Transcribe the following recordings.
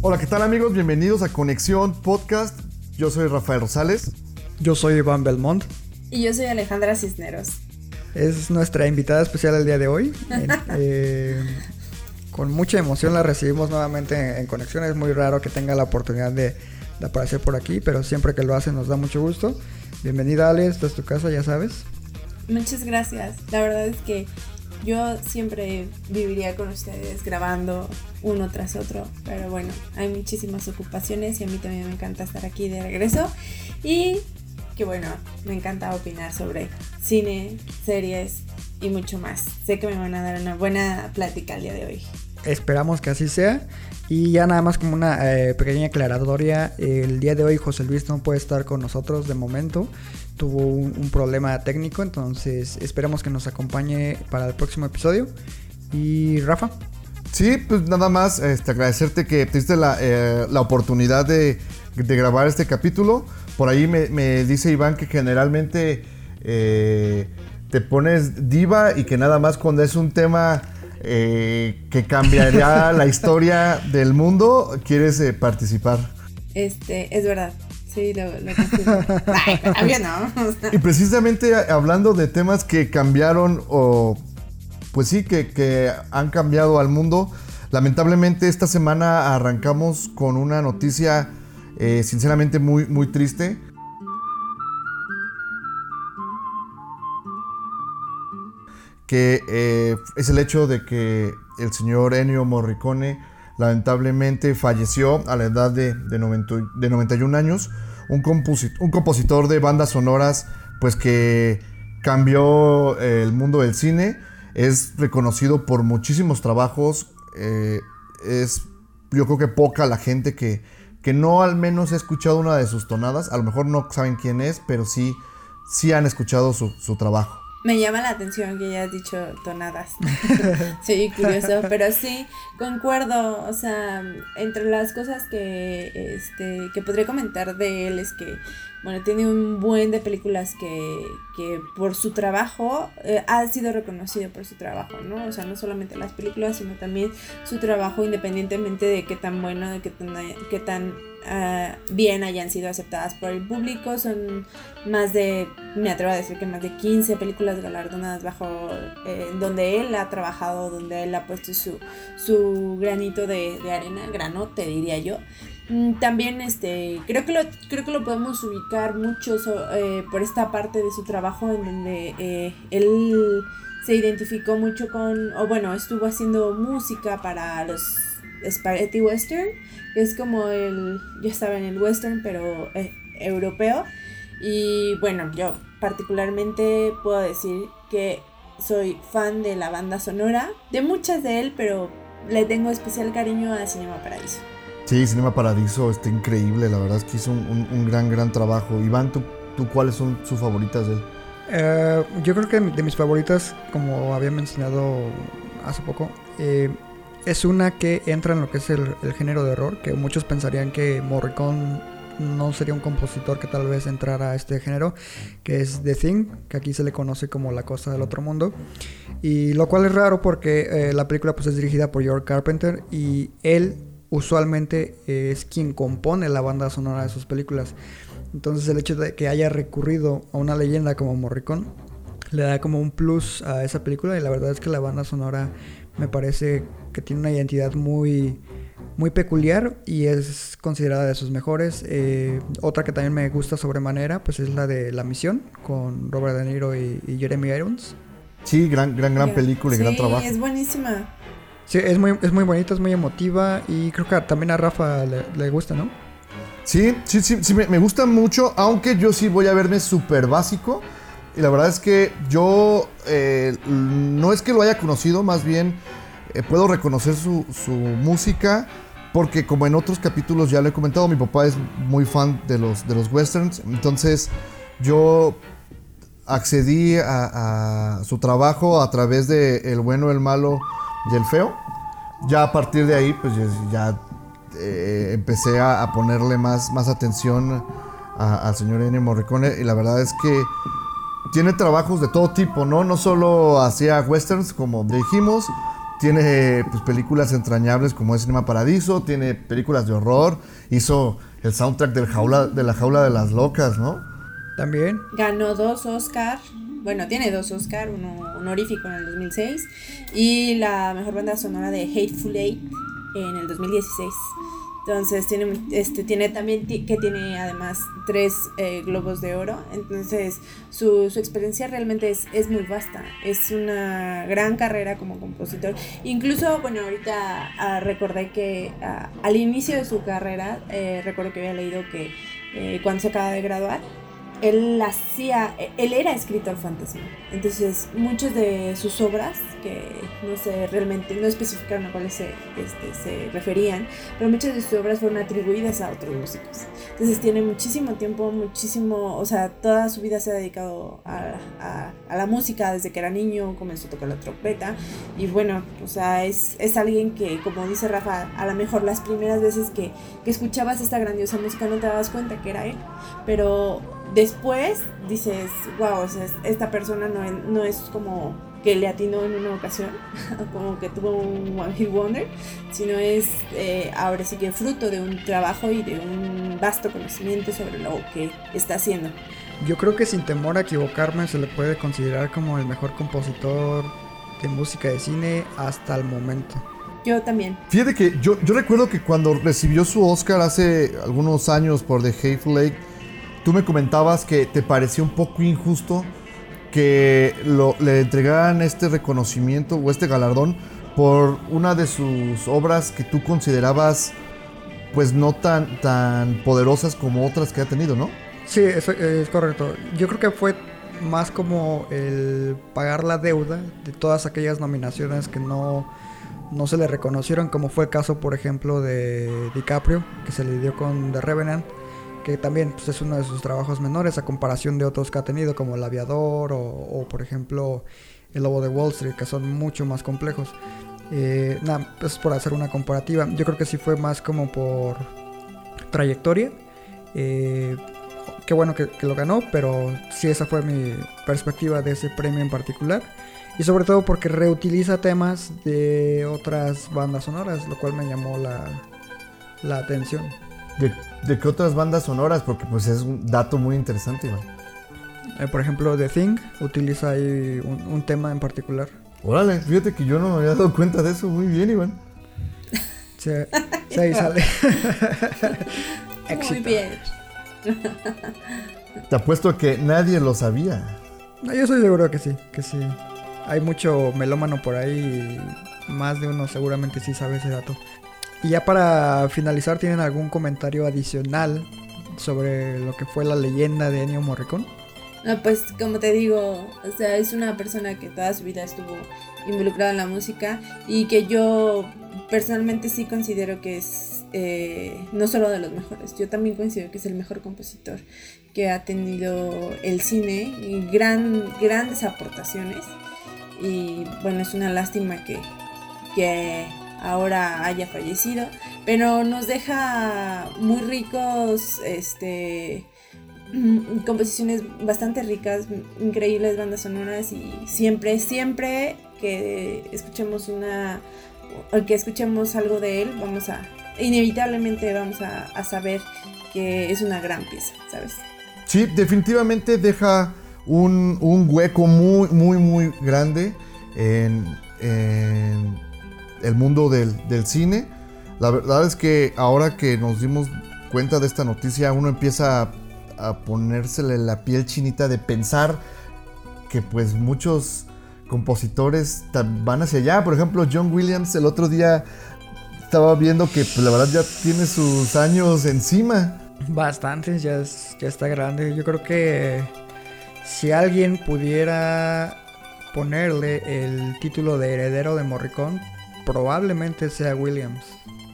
Hola, ¿qué tal amigos? Bienvenidos a Conexión Podcast. Yo soy Rafael Rosales. Yo soy Iván Belmont. Y yo soy Alejandra Cisneros. Es nuestra invitada especial el día de hoy. eh, con mucha emoción la recibimos nuevamente en, Conexión. Es muy raro que tenga la oportunidad de, de, aparecer por aquí, pero siempre que lo hace nos da mucho gusto. Bienvenida Ale, esta es tu casa, ya sabes. Muchas gracias. La verdad es que yo siempre viviría con ustedes grabando uno tras otro, pero bueno, hay muchísimas ocupaciones y a mí también me encanta estar aquí de regreso y que bueno, me encanta opinar sobre cine, series y mucho más. Sé que me van a dar una buena plática el día de hoy. Esperamos que así sea. Y ya nada más como una eh, pequeña aclaratoria, el día de hoy José Luis no puede estar con nosotros de momento tuvo un, problema técnico, entonces esperamos que nos acompañe para el próximo episodio. Y Rafa. Sí, pues nada más este, agradecerte que tuviste la, eh, la oportunidad de, de, grabar este capítulo. Por ahí me, me dice Iván que generalmente eh, te pones diva y que nada más cuando es un tema eh, que cambiaría la historia del mundo, quieres participar. Este, es verdad. Sí, lo, lo no. y precisamente hablando de temas que cambiaron o pues sí, que, han cambiado al mundo. Lamentablemente esta semana arrancamos con una noticia eh, sinceramente muy, muy triste. Que eh, es el hecho de que el señor Ennio Morricone lamentablemente falleció a la edad de, de, 91 años. Un, un, compositor de bandas sonoras, pues que cambió el mundo del cine. Es reconocido por muchísimos trabajos. Eh, es, yo creo que poca la gente que, que no al menos ha escuchado una de sus tonadas. A lo mejor no saben quién es, pero sí, sí han escuchado su, su trabajo. Me llama la atención que hayas dicho tonadas. sí, curioso, pero sí, concuerdo, o sea, entre las cosas que, este, que podría comentar de él es que, bueno, tiene un buen de películas que, que por su trabajo eh, ha sido reconocido por su trabajo, ¿no? O sea, no solamente las películas, sino también su trabajo independientemente de qué tan bueno, de qué tan, qué tan uh, bien hayan sido aceptadas por el público. Son más de, me atrevo a decir que más de 15 películas galardonadas bajo eh, donde él ha trabajado, donde él ha puesto su, su granito de, de arena, granote diría yo. Mm, también este creo que lo creo que lo podemos ubicar mucho eh, por esta parte de su trabajo en donde eh, él se identificó mucho con o bueno estuvo haciendo música para los spaghetti western que es como el ya estaba en el western pero eh, europeo y bueno yo particularmente puedo decir que soy fan de la banda sonora de muchas de él pero le tengo especial cariño a Cinema Paradiso Sí, Cinema Paradiso está increíble, la verdad es que hizo un, gran, gran trabajo. Iván, ¿tú, ¿tú, cuáles son sus favoritas de él? Eh, yo creo que de mis favoritas, como había mencionado hace poco, eh, es una que entra en lo que es el, género de horror, que muchos pensarían que Morricone no sería un compositor que tal vez entrara a este género, que es The Thing, que aquí se le conoce como La Cosa del Otro Mundo. Y lo cual es raro porque eh, la película pues, es dirigida por George Carpenter y él usualmente es quien compone la banda sonora de sus películas. Entonces el hecho de que haya recurrido a una leyenda como Morricone le da como un plus a esa película y la verdad es que la banda sonora me parece que tiene una identidad muy muy peculiar y es considerada de sus mejores. Eh, otra que también me gusta sobremanera pues es la de La Misión con Robert De Niro y, Jeremy Irons. Sí, gran, gran, gran película y gran trabajo. Es buenísima. Sí, es muy, es muy bonita, es muy emotiva y creo que también a Rafa le, gusta, ¿no? Sí, sí, sí, sí me, gusta mucho, aunque yo sí voy a verme súper básico. Y la verdad es que yo eh, no es que lo haya conocido, más bien eh, puedo reconocer su, su música porque como en otros capítulos ya lo he comentado, mi papá es muy fan de los, de los westerns, entonces yo accedí a, a su trabajo a través de El bueno, el malo y el feo. Ya a partir de ahí, pues ya, eh, empecé a, a ponerle más, más atención al señor Ennio Morricone y la verdad es que tiene trabajos de todo tipo, ¿no? No solo hacía westerns, como dijimos, tiene pues, películas entrañables como es Cinema Paradiso, tiene películas de horror, hizo el soundtrack del jaula, de la jaula de las locas, ¿no? También. Ganó dos Oscar. Bueno, tiene dos Oscar, uno honorífico en el 2006 y la mejor banda sonora de Hateful Eight en el 2016. Entonces tiene, este, tiene también que tiene además tres eh, globos de oro. Entonces su, su experiencia realmente es, es muy vasta. Es una gran carrera como compositor. Incluso, bueno, ahorita ah, recordé que ah, al inicio de su carrera, eh, recuerdo que había leído que eh, cuando se acaba de graduar, él hacía, él era escritor fantasma. Entonces, muchas de sus obras, que no sé realmente, no especificaron a cuáles se, este, se referían, pero muchas de sus obras fueron atribuidas a otros músicos. Entonces, tiene muchísimo tiempo, muchísimo, o sea, toda su vida se ha dedicado a, a, a la música desde que era niño, comenzó a tocar la trompeta. Y bueno, o sea, es, es alguien que, como dice Rafa, a lo mejor las primeras veces que, que escuchabas esta grandiosa música no te dabas cuenta que era él. Pero después dices, wow, o sea, es- esta persona no, es- no es como que le atinó en una ocasión, como que tuvo un One Hit Wonder, sino es eh, ahora sí que fruto de un trabajo y de un vasto conocimiento sobre lo que está haciendo. Yo creo que sin temor a equivocarme se le puede considerar como el mejor compositor de música de cine hasta el momento. Yo también. Fíjate que yo, yo recuerdo que cuando recibió su Oscar hace algunos años por The Hateful Lake, tú me comentabas que te parecía un poco injusto que lo- le entregaran este reconocimiento o este galardón por una de sus obras que tú considerabas pues no tan, tan poderosas como otras que ha tenido, ¿no? Sí, es correcto. Yo creo que fue más como el pagar la deuda de todas aquellas nominaciones que no, no se le reconocieron, como fue el caso, por ejemplo, de DiCaprio, que se le dio con The Revenant, que también pues, es uno de sus trabajos menores a comparación de otros que ha tenido, como El Aviador o, por ejemplo, El Lobo de Wall Street, que son mucho más complejos. Eh, nada, es por hacer una comparativa. Yo creo que sí fue más como por trayectoria. Eh, qué bueno que, que lo ganó, pero sí esa fue mi perspectiva de ese premio en particular. Y sobre todo porque reutiliza temas de otras bandas sonoras, lo cual me llamó la, la atención. ¿De, de qué otras bandas sonoras? Porque pues es un dato muy interesante, Iván. Eh, por ejemplo, The Thing utiliza ahí un, un tema en particular. Órale, fíjate que yo no me había dado cuenta de eso. Muy bien, Iván. Sí, sí, ahí sale. Muy bien. Te apuesto a que nadie lo sabía. No, yo estoy seguro que sí, que sí. Hay mucho melómano por ahí y más de uno seguramente sí sabe ese dato. Y ya para finalizar, ¿tienen algún comentario adicional sobre lo que fue la leyenda de Ennio Morricone? No, pues como te digo, o sea, es una persona que toda su vida estuvo involucrada en la música y que yo personalmente sí considero que es eh, no solo de los mejores, yo también considero que es el mejor compositor que ha tenido el cine y gran, grandes aportaciones y bueno, es una lástima que, que ahora haya fallecido, pero nos deja muy ricos, este mm, composiciones bastante ricas, increíbles bandas sonoras y siempre, siempre que escuchemos una que escuchemos algo de él, vamos a, inevitablemente vamos a, a saber que es una gran pieza, ¿sabes? Sí, definitivamente deja un, un hueco muy, muy, muy grande en, en el mundo del, del cine. La verdad es que ahora que nos dimos cuenta de esta noticia, uno empieza a, a ponérsele la piel chinita de pensar que pues muchos compositores van hacia allá. Por ejemplo, John Williams el otro día estaba viendo que pues, la verdad ya tiene sus años encima. Bastantes, ya, es- ya está grande. Yo creo que si alguien pudiera ponerle el título de heredero de Morricone, probablemente sea Williams.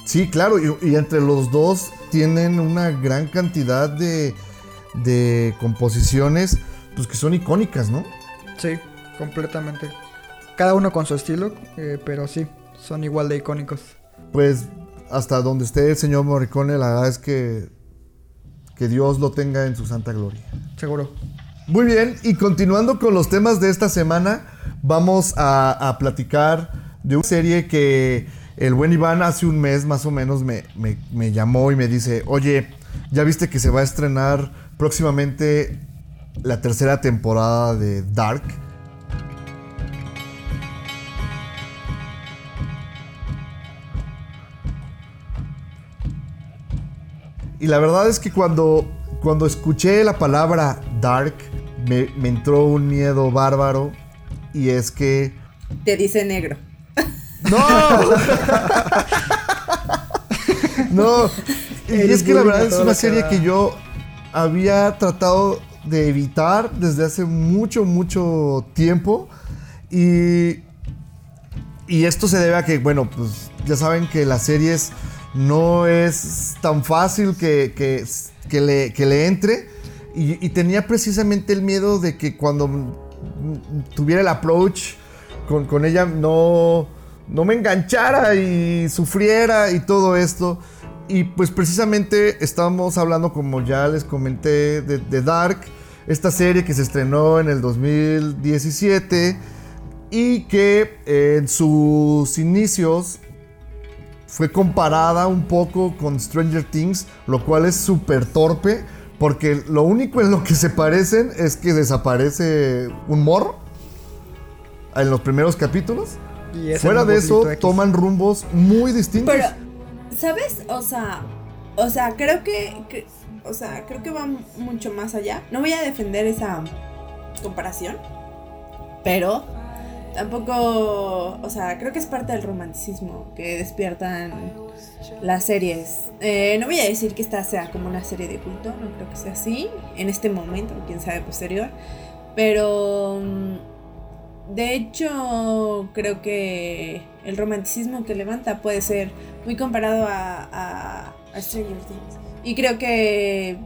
Sí, claro, y, y entre los dos tienen una gran cantidad de, de composiciones pues, que son icónicas, ¿no? Sí, completamente. Cada uno con su estilo, eh, pero sí, son igual de icónicos. Pues hasta donde esté el señor Morricone, la verdad es que, que Dios lo tenga en su santa gloria. Seguro. Muy bien, y continuando con los temas de esta semana, vamos a, a platicar de una serie que el buen Iván hace un mes más o menos me, me- llamó y me dice, oye, ya viste que se va a estrenar próximamente la tercera temporada de Dark. Y la verdad es que cuando, cuando escuché la palabra Dark, me entró un miedo bárbaro. Y es que... Te dice negro. ¡No! no. Y El es que la verdad es una serie que yo había tratado de evitar desde hace mucho, mucho tiempo. Y, y esto se debe a que, bueno, pues ya saben que las series no es tan fácil que, que, que le, que le entre. Y, y tenía precisamente el miedo de que cuando tuviera el approach con, con ella no, no me enganchara y sufriera y todo esto. Y pues precisamente estábamos hablando, como ya les comenté, de, Dark, esta serie que se estrenó en el 2017 y que eh, en sus inicios fue comparada un poco con Stranger Things, lo cual es súper torpe, porque lo único en lo que se parecen es que desaparece un morro en los primeros capítulos. Y Fuera de eso, X. toman rumbos muy distintos. Pero, ¿sabes? O sea, o sea, creo que, que- o sea, creo que va mucho más allá. No voy a defender esa comparación, pero tampoco, o sea, creo que es parte del romanticismo que despiertan las series. Eh, no voy a decir que esta sea como una serie de culto, no creo que sea así en este momento, quién sabe posterior, pero mm, de hecho creo que el romanticismo que levanta puede ser muy comparado a, Stranger Things. Y creo que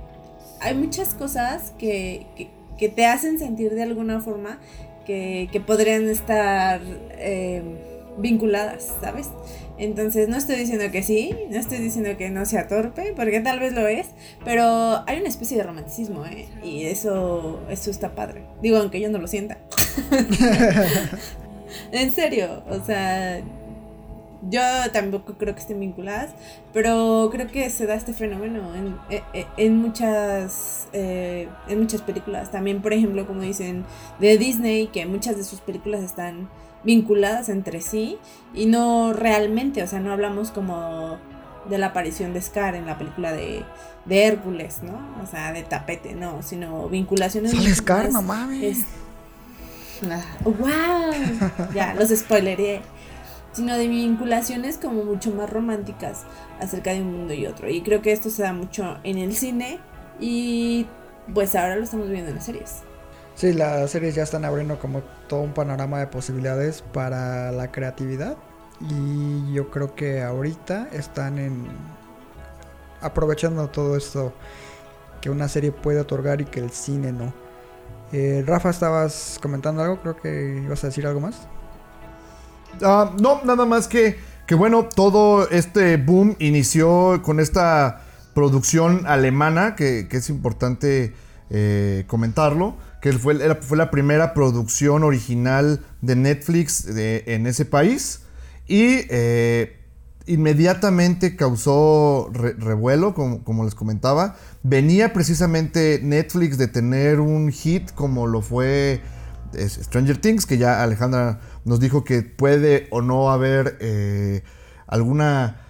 hay muchas cosas que, que, que te hacen sentir de alguna forma que, que podrían estar eh, vinculadas, ¿sabes? Entonces no estoy diciendo que sí, no estoy diciendo que no sea torpe, porque tal vez lo es, pero hay una especie de romanticismo, ¿eh? Y eso, eso está padre. Digo, aunque yo no lo sienta. en serio, o sea, yo tampoco creo que estén vinculadas, pero creo que se da este fenómeno en, en- en muchas eh, en muchas películas. También, por ejemplo, como dicen de Disney, que muchas de sus películas están vinculadas entre sí y no realmente, o sea, no hablamos como de la aparición de Scar en la película de, de Hércules, ¿no? O sea, de tapete, no, sino vinculaciones. Sale Scar, no mames. es- Ah, ¡Wow! Ya, los spoileré. Sino de vinculaciones como mucho más románticas acerca de un mundo y otro. Y creo que esto se da mucho en el cine y pues ahora lo estamos viendo en las series. Sí, las series ya están abriendo como todo un panorama de posibilidades para la creatividad. Y yo creo que ahorita están en aprovechando todo esto que una serie puede otorgar y que el cine no. Eh, Rafa, estabas comentando algo, creo que ibas a decir algo más. Ah, no, nada más que, que bueno, todo este boom inició con esta producción alemana, que, es importante eh, comentarlo, que fue, fue la primera producción original de Netflix de- en ese país. Y eh, inmediatamente causó re- revuelo, como, como les comentaba. Venía precisamente Netflix de tener un hit como lo fue es Stranger Things, que ya Alejandra nos dijo que puede o no haber eh, alguna,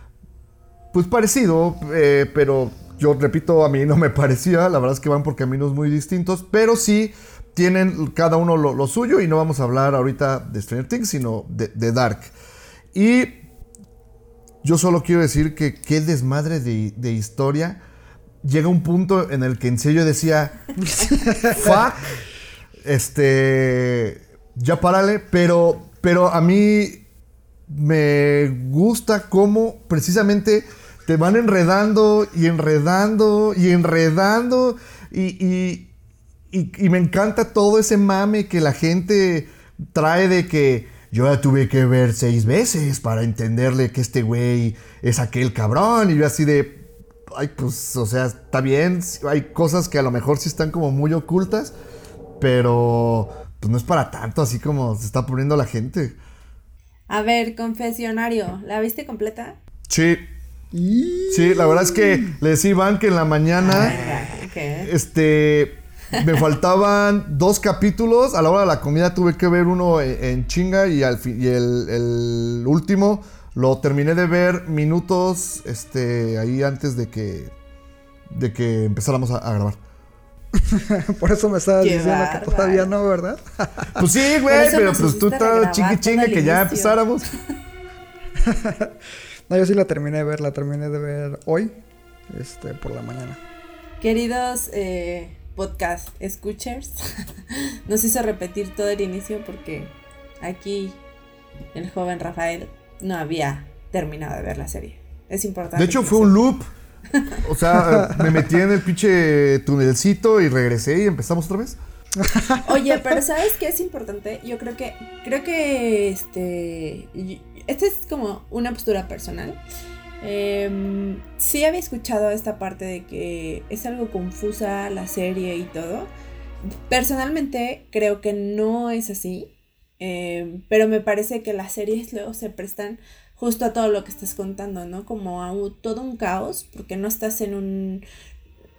pues parecido, eh, pero yo repito, a mí no me parecía, la verdad es que van por caminos muy distintos, pero sí tienen cada uno lo, lo suyo y no vamos a hablar ahorita de Stranger Things, sino de, de Dark. Y yo solo quiero decir que qué desmadre de, de historia. Llega un punto en el que en serio decía, fuck, este, ya párale, pero, pero a mí me gusta cómo precisamente te van enredando y enredando y enredando y, y, y- y me encanta todo ese mame que la gente trae de que yo ya tuve que ver seis veces para entenderle que este güey es aquel cabrón y yo así de, ay pues, o sea, está bien, hay cosas que a lo mejor sí están como muy ocultas, pero pues no es para tanto así como se está poniendo la gente. A ver, confesionario, ¿la viste completa? Sí. Sí, la verdad es que le decía a Iván que en la mañana, ¿Qué? este, me faltaban dos capítulos. A la hora de la comida tuve que ver uno en, en chinga y, al fi- y el, el último lo terminé de ver minutos, este, ahí antes de que, de que empezáramos a, a grabar. Por eso me estabas Qué diciendo que todavía no, ¿verdad? Pues sí, güey, pero pues tú estás regrabar chingue que ya empezáramos. No, yo sí la terminé de ver, la terminé de ver hoy, este, por la mañana. Queridos eh, podcast escuchers, nos hizo repetir todo el inicio porque aquí el joven Rafael no había terminado de ver la serie. Es importante. De hecho, fue un loop. O sea, me metí en el pinche tunelcito y regresé y empezamos otra vez. Oye, pero ¿sabes qué es importante? Yo creo que, creo que este, esta es como una postura personal. Em, sí había escuchado esta parte de que es algo confusa la serie y todo. Personalmente creo que no es así, em, pero me parece que las series luego se prestan justo a todo lo que estás contando, ¿no? Como a todo un caos, porque no estás en un...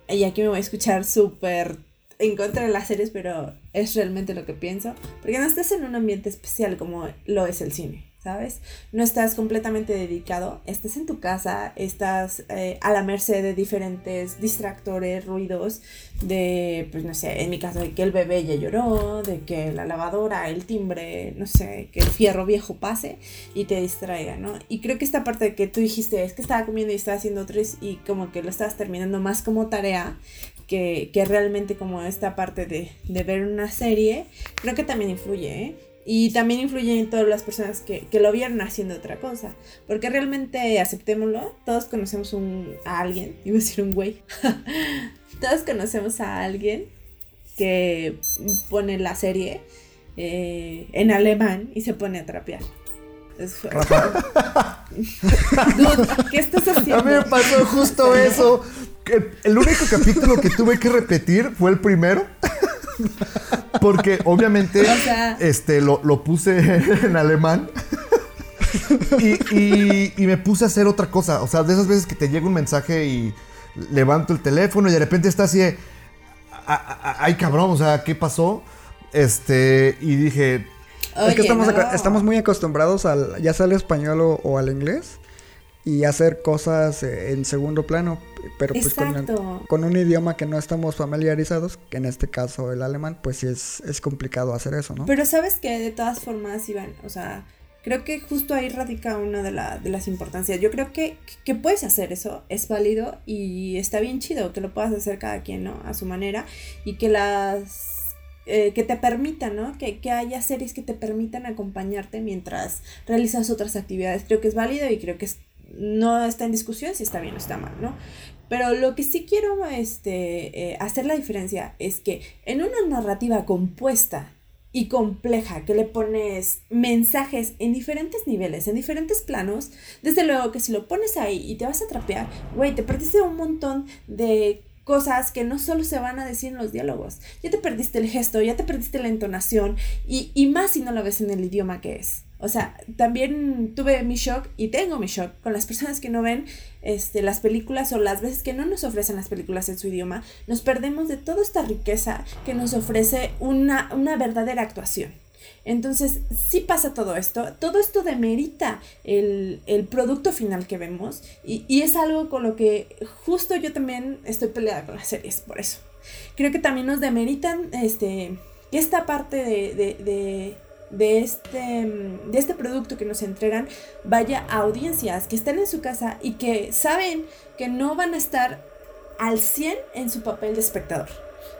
Y aquí me voy a escuchar súper en contra de las series, pero es realmente lo que pienso. Porque no estás en un ambiente especial como lo es el cine, ¿sabes? No estás completamente dedicado, estás en tu casa, estás eh, a la merced de diferentes distractores, ruidos, de, pues no sé, en mi caso, de que el bebé ya lloró, de que la lavadora, el timbre, no sé, que el fierro viejo pase y te distraiga, ¿no? Y creo que esta parte que tú dijiste, es que estaba comiendo y estaba haciendo tres y como que lo estabas terminando más como tarea que, que realmente como esta parte de, de ver una serie, creo que también influye, ¿eh? Y también influye en todas las personas que, que lo vieron haciendo otra cosa. Porque realmente, aceptémoslo, todos conocemos un, a alguien, iba a decir un güey, todos conocemos a alguien que pone la serie eh, en alemán y se pone a trapear. Dude, ¿qué estás haciendo? A mí me pasó justo eso. Que El único capítulo que tuve que repetir fue el primero. Porque obviamente O sea- este, lo, lo puse en alemán. Y, y- y me puse a hacer otra cosa. O sea, de esas veces que te llega un mensaje y levanto el teléfono y de repente está así de, "A- a- a- Ay, cabrón, o sea, ¿qué pasó? Este, y dije, es que estamos, no. estamos muy acostumbrados al, ya sea al español o, o al inglés, y hacer cosas eh, en segundo plano, pero pues con, el- Exacto. con un idioma que no estamos familiarizados, que en este caso el alemán, pues sí es, es complicado hacer eso, ¿no? Pero sabes que de todas formas, Iván, o sea, creo que justo ahí radica una de, la- de las importancias. Yo creo que, que puedes hacer eso, es válido y está bien chido que lo puedas hacer cada quien, ¿no? A su manera y que las... eh, que te permitan, ¿no? Que, que haya series que te permitan acompañarte mientras realizas otras actividades. Creo que es válido y creo que es- no está en discusión si está bien o está mal, ¿no? Pero lo que sí quiero este, eh, hacer la diferencia es que en una narrativa compuesta y compleja que le pones mensajes en diferentes niveles, en diferentes planos, desde luego que si lo pones ahí y te vas a trapear, güey, te perdiste un montón de cosas que no solo se van a decir en los diálogos. Ya te perdiste el gesto, ya te perdiste la entonación y, y más si no lo ves en el idioma que es. O sea, también tuve mi shock y tengo mi shock con las personas que no ven este, las películas o las veces que no nos ofrecen las películas en su idioma. Nos perdemos de toda esta riqueza que nos ofrece una, una verdadera actuación. Entonces, sí pasa todo esto. Todo esto demerita el, el producto final que vemos. Y, y es algo con lo que justo yo también estoy peleada con las series, por eso. Creo que también nos demeritan este, esta parte de, de, de, de este, mm, de este producto que nos entregan vaya a audiencias que están en su casa y que saben que no van a estar al 100 en su papel de espectador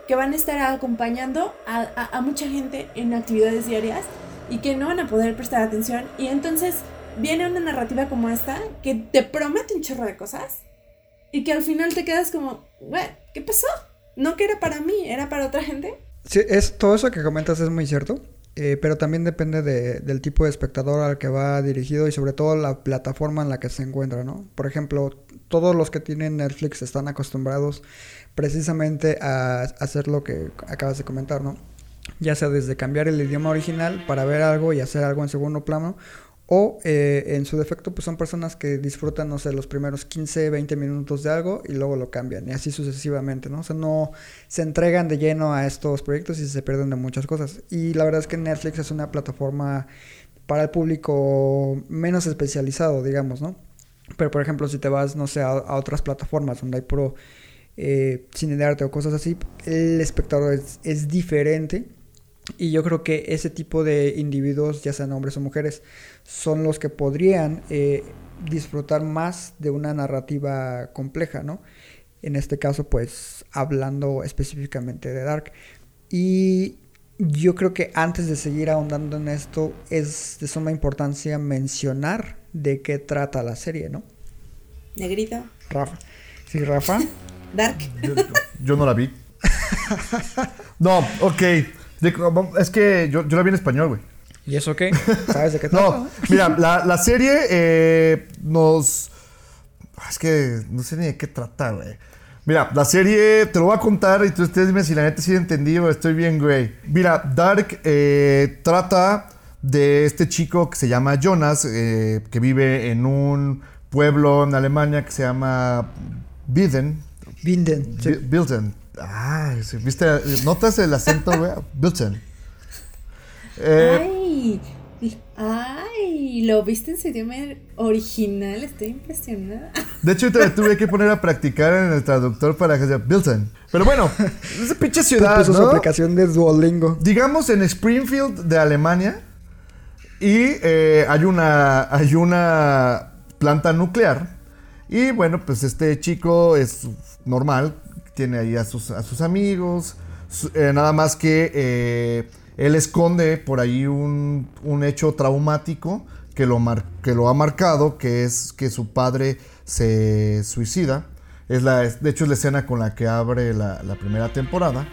que van a estar acompañando a, a- mucha gente en actividades diarias y que no van a poder prestar atención y entonces viene una narrativa como esta que te promete un chorro de cosas y que al final te quedas como, güey, ¿qué pasó? No que era para mí, era para otra gente. Sí, es, todo eso que comentas es muy cierto. Eh, pero también depende de- del tipo de espectador al que va dirigido y sobre todo la plataforma en la que se encuentra, ¿no? Por ejemplo, todos los que tienen Netflix están acostumbrados precisamente a hacer lo que acabas de comentar, ¿no? Ya sea desde cambiar el idioma original para ver algo y hacer algo en segundo plano, o eh, en su defecto, pues son personas que disfrutan, no sé, los primeros 15, 20 minutos de algo y luego lo cambian, y así sucesivamente, ¿no? O sea, no se entregan de lleno a estos proyectos y se pierden de muchas cosas. Y la verdad es que Netflix es una plataforma para el público menos especializado, digamos, ¿no? Pero por ejemplo, si te vas, no sé, a, otras plataformas donde hay puro eh, cine de arte o cosas así, el espectador es, es diferente. Y yo creo que ese tipo de individuos, ya sean hombres o mujeres, son los que podrían eh, disfrutar más de una narrativa compleja, ¿no? En este caso, pues, hablando específicamente de Dark. Y yo creo que antes de seguir ahondando en esto, es de suma importancia mencionar de qué trata la serie, ¿no? Negrito. Rafa. Sí, Rafa. Dark. Yo, yo no la vi. No, ok. De- es que yo, yo la vi en español, güey. ¿Y eso qué? ¿Sabes de qué trata? No, mira, la, la serie eh, nos... Es que no sé ni de qué trata, güey. Mira, la serie te lo voy a contar y tú ustedes dime si la neta sí entendí o estoy bien, güey. Mira, Dark eh, trata de este chico que se llama Jonas, eh, que vive en un pueblo en Alemania que se llama Biden. Binden. Bilden. Ah, ¿viste? ¿Notas el acento, güey? Bilden. Eh, Ay. Ay, lo viste en su idioma original, estoy impresionada. De hecho, te tuve que poner a practicar en el traductor para que sea Bilton. Pero bueno, esa pinche ciudad, Puso su ¿no? aplicación de Duolingo. Digamos en Springfield de Alemania. Y eh, hay, una, hay una planta nuclear. Y bueno, pues este chico es normal. Tiene ahí a sus, a sus amigos. su- eh, nada más que eh, él esconde por ahí un, un hecho traumático que lo, mar- que lo ha marcado, que es que su padre se suicida. Es la, de hecho, es la escena con la que abre la, la primera temporada.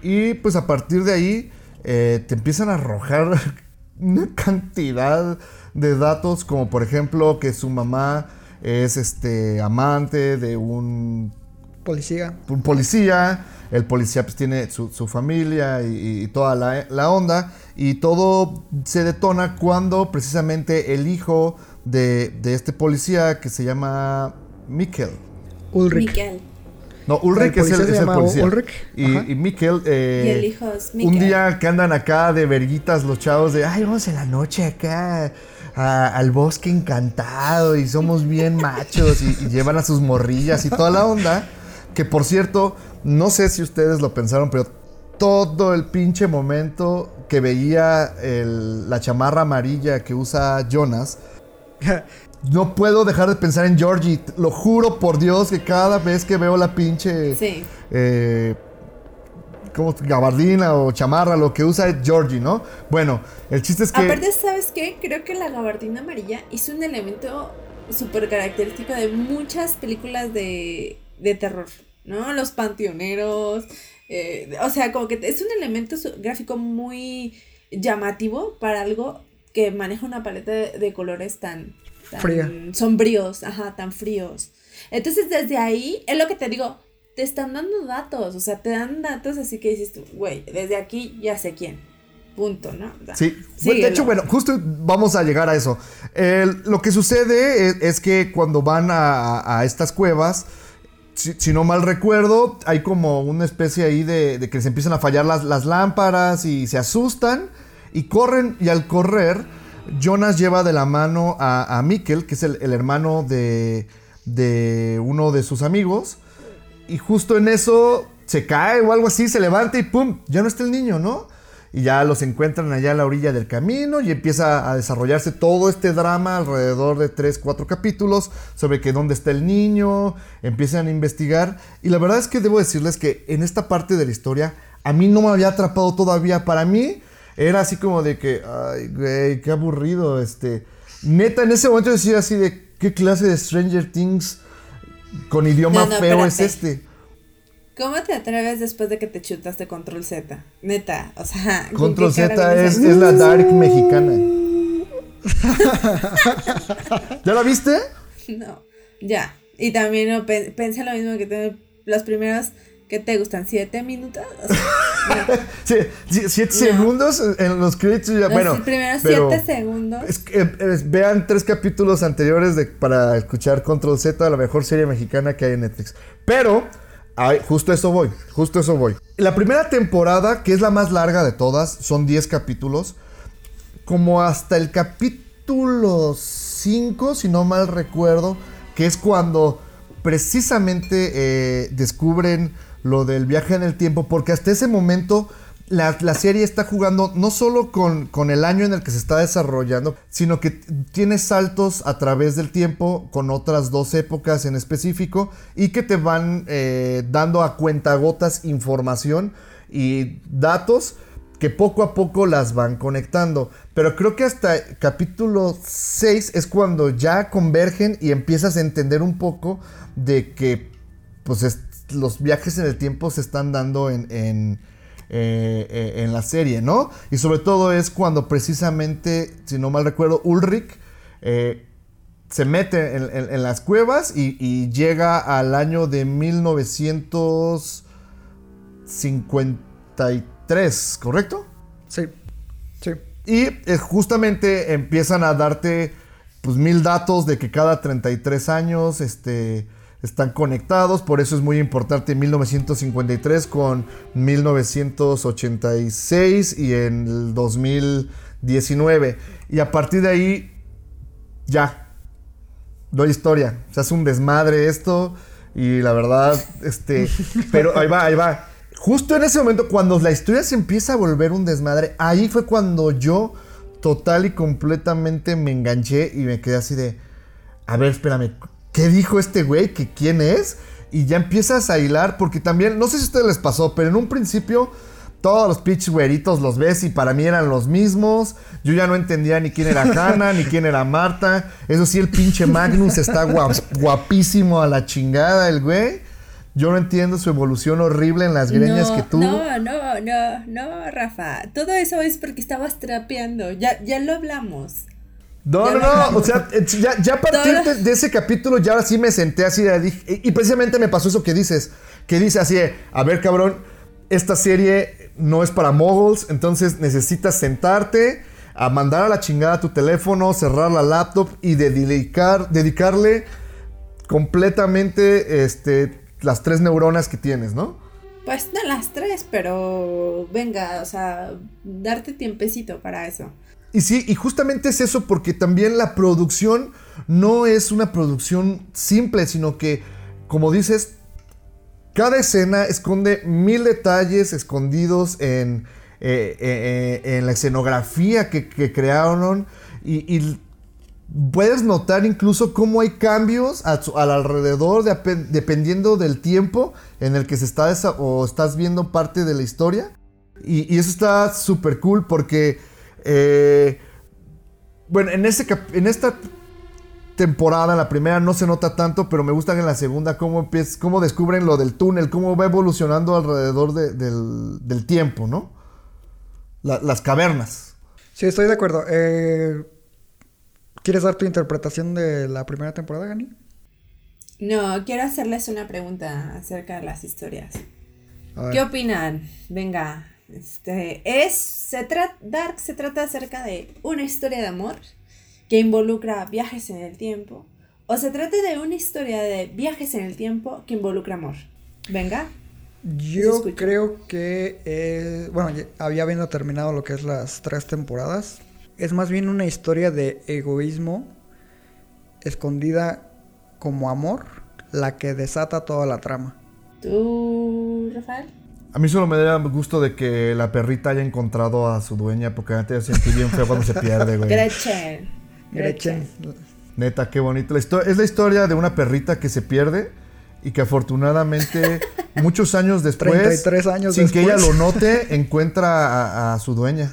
Y pues a partir de ahí eh, te empiezan a arrojar una cantidad de datos, como por ejemplo que su mamá es este amante de un Policía. un policía, el policía pues tiene su, su familia y, y toda la, la onda, y todo se detona cuando precisamente el hijo de, de este policía que se llama Mikkel, Ulrich. Miquel. no, Ulrich El es el, es el llama policía. Ulrich, Y, Mikkel, eh, Y el hijo es un Mikkel. día que andan acá de verguitas los chavos de, ay, vamos en la noche acá a- al bosque encantado y somos bien machos y, y llevan a sus morrillas y toda la onda. Que por cierto, no sé si ustedes lo pensaron, pero todo el pinche momento que veía el- la chamarra amarilla que usa Jonas, no puedo dejar de pensar en Georgie. Lo juro por Dios que cada vez que veo la pinche Sí. eh, como gabardina o chamarra, lo que usa es Georgie, ¿no? Bueno, el chiste es que... Aparte, ¿sabes qué? Creo que la gabardina amarilla es un elemento súper característico de muchas películas de, de terror, ¿no? Los panteoneros, eh, o sea, como que es un elemento gráfico muy llamativo para algo que maneja una paleta de, de colores tan, tan Fría. sombríos, ajá, tan fríos. Entonces, desde ahí, es lo que te digo, te están dando datos, o sea, te dan datos, así que dices tú, güey, desde aquí ya sé quién. Punto, ¿no? Sea, Sí, bueno, de hecho, bueno, justo vamos a llegar a eso. Lo que sucede es, es que cuando van a- a estas cuevas, si, no mal recuerdo, hay como una especie ahí de, de que se empiezan a fallar las, las lámparas y se asustan y corren y al correr, Jonas lleva de la mano a, a Mikkel, que es el, el hermano de, de uno de sus amigos, y justo en eso se cae o algo así, se levanta y ¡pum! Ya no está el niño, ¿no? Y ya los encuentran allá a la orilla del camino y empieza a desarrollarse todo este drama alrededor de 3, 4 capítulos sobre que dónde está el niño, empiezan a investigar. Y la verdad es que debo decirles que en esta parte de la historia a mí no me había atrapado todavía. Para mí era así como de que, ay, güey, qué aburrido, este... neta, en ese momento decía así de, ¿qué clase de Stranger Things con idioma No, no, feo es este? ¿Cómo te atreves después de que te chutaste Control Z? Neta, o sea. ¿con Control Z es, la Dark mexicana. ¿Ya la viste? No, ya. Y también no, pe- pensé lo mismo que te- los primeros que te gustan, siete minutos. O sea, Sí, sí, siete No. segundos en los créditos. ya- los bueno, primeros pero siete segundos. es eh, es- vean tres capítulos anteriores de, para escuchar Control Z, la mejor serie mexicana que hay en Netflix. Pero, ay, justo eso voy, justo eso voy. La primera temporada, que es la más larga de todas, son 10 capítulos. Como hasta el capítulo 5, si no mal recuerdo, que es cuando precisamente eh, descubren lo del viaje en el tiempo, porque hasta ese momento la, la serie está jugando no solo con, con el año en el que se está desarrollando, sino que tiene saltos a través del tiempo con otras dos épocas en específico y que te van eh, dando a cuentagotas información y datos que poco a poco las van conectando. Pero creo que hasta capítulo 6 es cuando ya convergen y empiezas a entender un poco de que pues es- los viajes en el tiempo se están dando en, eh, eh, en la serie, ¿no? Y sobre todo es cuando precisamente, si no mal recuerdo, Ulrich eh, se mete en, en- en las cuevas y, y llega al año de 1953, ¿correcto? Sí, sí. Y justamente empiezan a darte pues mil datos de que cada 33 años este, están conectados. Por eso es muy importante 1953 con 1986 y en el 2019. Y a partir de ahí, ya. Doy historia. Se hace un desmadre esto. Y la verdad, este. Pero ahí va, ahí va. Justo en ese momento, cuando la historia se empieza a volver un desmadre, ahí fue cuando yo total y completamente me enganché y me quedé así de. A ver, espérame, ¿qué dijo este güey? ¿Que quién es? Y ya empiezas a hilar, porque también, no sé si a ustedes les pasó, pero en un principio todos los pitch güeritos los ves y para mí eran los mismos. Yo ya no entendía ni quién era Hannah, ni quién era Marta. Eso sí, el pinche Magnus está guap- guapísimo a la chingada, el güey. Yo no entiendo su evolución horrible en las greñas no, que tuvo. No, no, no, no, Rafa. Todo eso es porque estabas trapeando. Ya, ya lo hablamos. No, no, no. O sea, eh, ya, ya a partir de, de ese capítulo, ya ahora sí me senté así de. dije- Y, y precisamente me pasó eso que dices. Que dice así de: A ver, cabrón, esta serie no es para moguls. Entonces necesitas sentarte, a mandar a la chingada tu teléfono, cerrar la laptop y dedicar, dedicarle completamente este, las tres neuronas que tienes, ¿no? Pues no las tres, pero venga, o sea, darte tiempecito para eso. Y sí, y justamente es eso porque también la producción no es una producción simple, sino que, como dices, cada escena esconde mil detalles escondidos en, eh, eh, eh, en la escenografía que, crearon y, puedes notar incluso cómo hay cambios al alrededor de dependiendo del tiempo en el que se está o estás viendo parte de la historia. Y, y eso está súper cool porque, eh, bueno, en, cap- en esta temporada, en la primera no se nota tanto, pero me gusta que en la segunda cómo, cómo descubren lo del túnel, cómo va evolucionando alrededor de- del, del tiempo, ¿no? La- las cavernas. Sí, estoy de acuerdo. Eh, ¿Quieres dar tu interpretación de la primera temporada, Gani? No, quiero hacerles una pregunta acerca de las historias. ¿Qué opinan? Venga, este es se trata Dark se trata acerca de una historia de amor que involucra viajes en el tiempo o se trata de una historia de viajes en el tiempo que involucra amor. Venga. Yo creo que, eh, bueno, había habiendo terminado lo que es las tres temporadas. Es más bien una historia de egoísmo escondida como amor, la que desata toda la trama. ¿Tú, Rafael? A mí solo me da gusto de que la perrita haya encontrado a su dueña, porque antes sentí bien feo cuando se pierde, güey. Gretchen. Gretchen. Neta, qué bonito. La es la historia de una perrita que se pierde y que afortunadamente muchos años después, 33 años sin que ella lo note, encuentra a, a su dueña.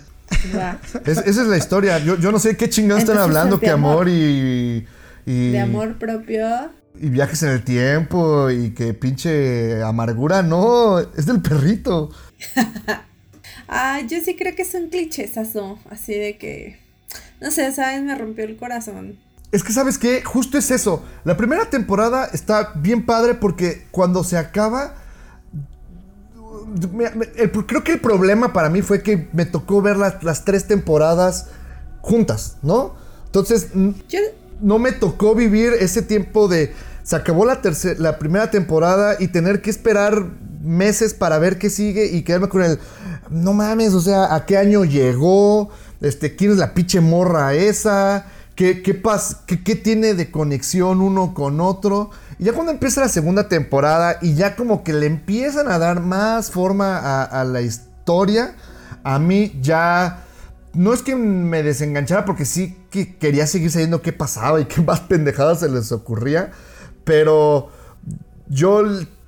Es- esa es la historia. Yo, yo no sé qué chingados están hablando, que amor, amor. y, y. De amor propio. Y viajes en el tiempo y que pinche amargura. No, es del perrito. Ah, yo sí creo que es un clichésazo. Así de que. No sé, ¿sabes? Me rompió el corazón. Es que, ¿sabes qué? Justo es eso. La primera temporada está bien padre porque cuando se acaba. me- me- el- creo que el problema para mí fue que me tocó ver las, las tres temporadas juntas, ¿no? Entonces, Yo. No me tocó vivir ese tiempo de. Se acabó la, terce- la primera temporada y tener que esperar meses para ver qué sigue y quedarme con el. No mames, o sea, ¿a qué año llegó? Este, ¿Quién es la pinche morra esa? ¿Qué, qué, pas- qué- qué tiene de conexión uno con otro? Y ya cuando empieza la segunda temporada y ya como que le empiezan a dar más forma a la historia, a mí ya no es que me desenganchara porque sí que quería seguir sabiendo qué pasaba y qué más pendejadas se les ocurría. Pero yo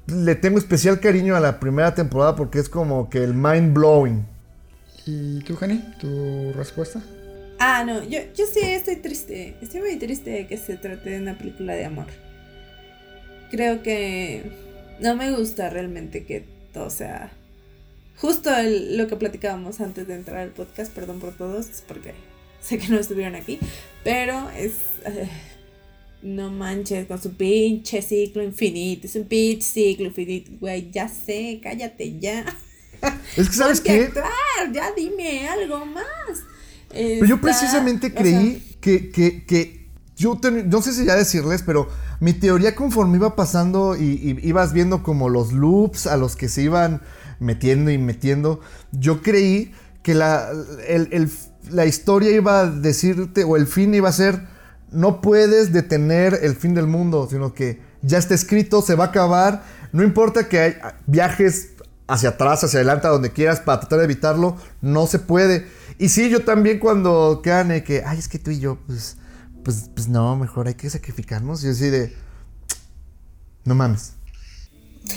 le tengo especial cariño a la primera temporada porque es como que el mind blowing. ¿Y tú, Jenny? ¿Tu respuesta? Ah, no, yo, yo sí estoy triste. Estoy muy triste de que se trate de una película de amor. Creo que no me gusta realmente que todo sea justo el- lo que platicábamos antes de entrar al podcast. Perdón por todos, porque sé que no estuvieron aquí. Pero es. eh, no manches con su pinche ciclo infinito. Es un pinche ciclo infinito, güey. Ya sé, cállate ya. Es que, ¿sabes qué? actuar, ya dime algo más. Pero yo precisamente o sea, creí que, que, que yo ten- no sé si ya decirles, pero mi teoría conforme iba pasando y, y ibas viendo como los loops a los que se iban metiendo y metiendo, yo creí que la, el- el- la historia iba a decirte, o el fin iba a ser, no puedes detener el fin del mundo, sino que ya está escrito, se va a acabar, no importa que hay viajes hacia atrás, hacia adelante, a donde quieras para tratar de evitarlo, no se puede. Y sí, yo también cuando quedan de que, ay, es que tú y yo, pues, pues, pues no, mejor hay que sacrificarnos. Y así de, no mames.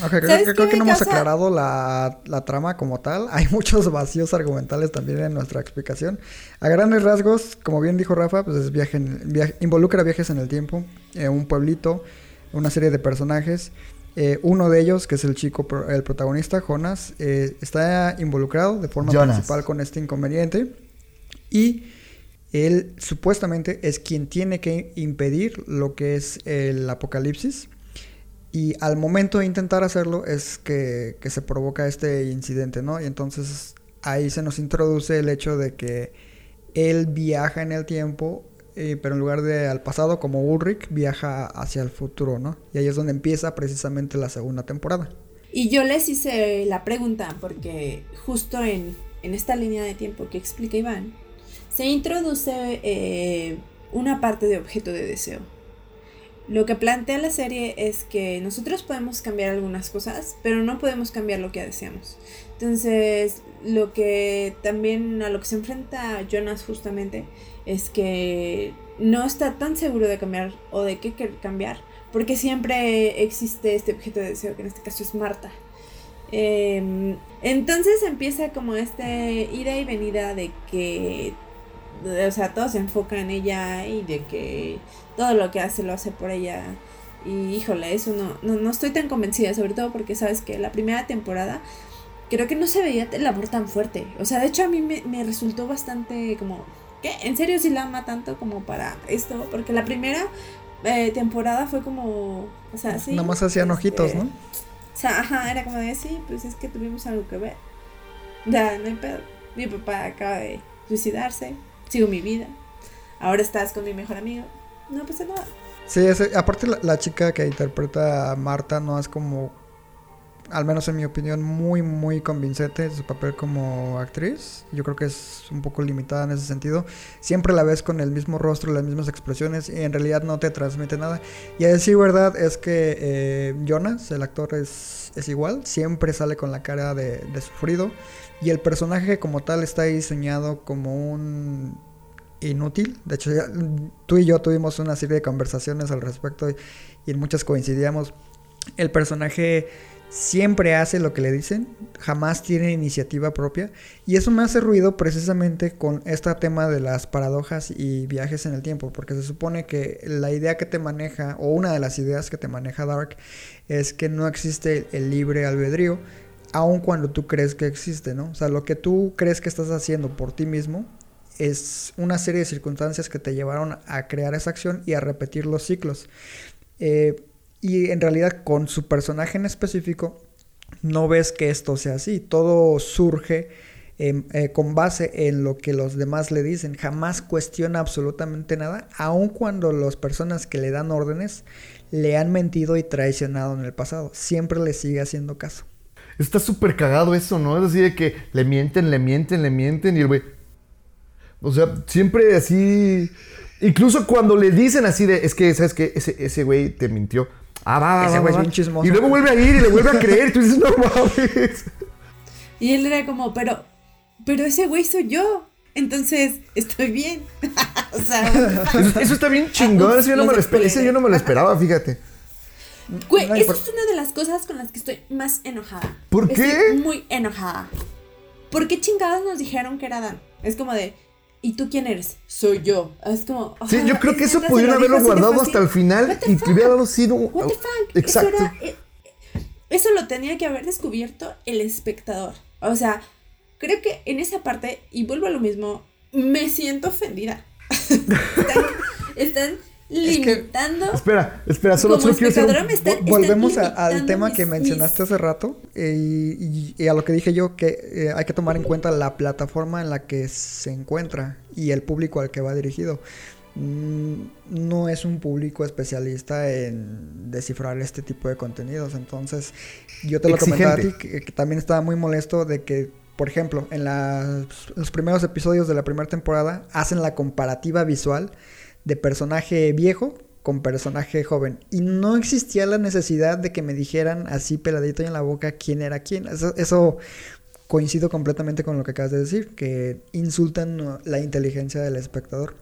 Ok, creo, ¿Sabes creo qué que no hemos aclarado la, la trama como tal. Hay muchos vacíos argumentales también en nuestra explicación. A grandes rasgos, como bien dijo Rafa, pues es viaje en- viaje- involucra viajes en el tiempo, eh, un pueblito, una serie de personajes. Eh, uno de ellos, que es el chico, el protagonista, Jonas, eh, está involucrado de forma Jonas. principal con este inconveniente. Y él supuestamente es quien tiene que impedir lo que es el apocalipsis. Y al momento de intentar hacerlo es que, que se provoca este incidente, ¿no? Y entonces ahí se nos introduce el hecho de que él viaja en el tiempo, eh, pero en lugar de al pasado como Ulrich, viaja hacia el futuro, ¿no? Y ahí es donde empieza precisamente la segunda temporada. Y yo les hice la pregunta porque justo en, en esta línea de tiempo que explica Iván, se introduce eh, una parte de objeto de deseo. Lo que plantea la serie es que nosotros podemos cambiar algunas cosas, pero no podemos cambiar lo que deseamos. Entonces, lo que también a lo que se enfrenta Jonas justamente es que no está tan seguro de cambiar o de qué cambiar, porque siempre existe este objeto de deseo, que en este caso es Marta. Eh, entonces empieza como este ida y venida de que, o sea, todo se enfoca en ella y de que todo lo que hace lo hace por ella. Y híjole, eso no, no, no estoy tan convencida, sobre todo porque sabes que la primera temporada creo que no se veía el amor tan fuerte. O sea, de hecho a mí me, me resultó bastante como, ¿qué? ¿En serio si la ama tanto como para esto? Porque la primera eh, temporada fue como, o sea, sí. Nada más hacían este, ojitos, ¿no? O sea, ajá, era como de, sí, pues es que tuvimos algo que ver. Ya, no hay pedo. Mi papá acaba de suicidarse, sigo mi vida. Ahora estás con mi mejor amigo. No pasa nada. Sí, ese- aparte la, chica que interpreta a Marta no es como, al menos en mi opinión, muy, muy convincente en su papel como actriz. Yo creo que es un poco limitada en ese sentido. Siempre la ves con el mismo rostro, las mismas expresiones y en realidad no te transmite nada. Y a decir verdad es que eh, Jonas, el actor, es, es igual. Siempre sale con la cara de, de sufrido. Y el personaje como tal está diseñado como un inútil. De hecho, ya, tú y yo tuvimos una serie de conversaciones al respecto y, y en muchas coincidíamos. El personaje siempre hace lo que le dicen, jamás tiene iniciativa propia y eso me hace ruido precisamente con este tema de las paradojas y viajes en el tiempo, porque se supone que la idea que te maneja, o una de las ideas que te maneja Dark, es que no existe el libre albedrío, aun cuando tú crees que existe, ¿no? O sea, lo que tú crees que estás haciendo por ti mismo es una serie de circunstancias que te llevaron a crear esa acción y a repetir los ciclos. Eh, y en realidad con su personaje en específico no ves que esto sea así. Todo surge eh, con base en lo que los demás le dicen. Jamás cuestiona absolutamente nada, aun cuando las personas que le dan órdenes le han mentido y traicionado en el pasado. Siempre le sigue haciendo caso. Está súper cagado eso, ¿no? Es así de que le mienten, le mienten, le mienten y el güey... O sea, siempre así... Incluso cuando le dicen así de, es que, ¿sabes qué? Ese, ese güey te mintió. Ah, va, Ese va, güey va, es bien chismoso. Y luego vuelve a ir y le vuelve a creer. Y tú dices, no mames. Y él era como, pero, pero ese güey soy yo. Entonces, estoy bien. o sea, Eso, eso está bien chingón. Eso yo no me lo esperaba. Ese yo no me lo esperaba, fíjate. Güey, No, y esa por- es una de las cosas con las que estoy más enojada. ¿Por Estoy qué? muy enojada. ¿Por qué chingadas nos dijeron que era Dan? Es como de, ¿y tú quién eres? Soy yo. Es como. Sí, ajá, yo creo que eso pudieron haberlo guardado hasta el final y que hubiera sido. What the fuck? Exacto. Eso, era, eh, eso lo tenía que haber descubierto el espectador. O sea, creo que en esa parte, y vuelvo a lo mismo, me siento ofendida. están, están limitando. Espera, espera, solo, Como solo quiero me están, Vol- Volvemos a- al tema mis- que mencionaste mis- hace rato eh, y, y a lo que dije yo, que eh, hay que tomar en cuenta la plataforma en la que se encuentra y el público al que va dirigido. Mm, No es un público especialista en descifrar este tipo de contenidos, entonces yo te lo comentaba a ti que, que también estaba muy molesto de que, por ejemplo, en las- los primeros episodios de la primera temporada hacen la comparativa visual de personaje viejo con personaje joven. Y no existía la necesidad de que me dijeran así peladito y en la boca quién era quién. Eso, eso coincido completamente con lo que acabas de decir, que insultan la inteligencia del espectador.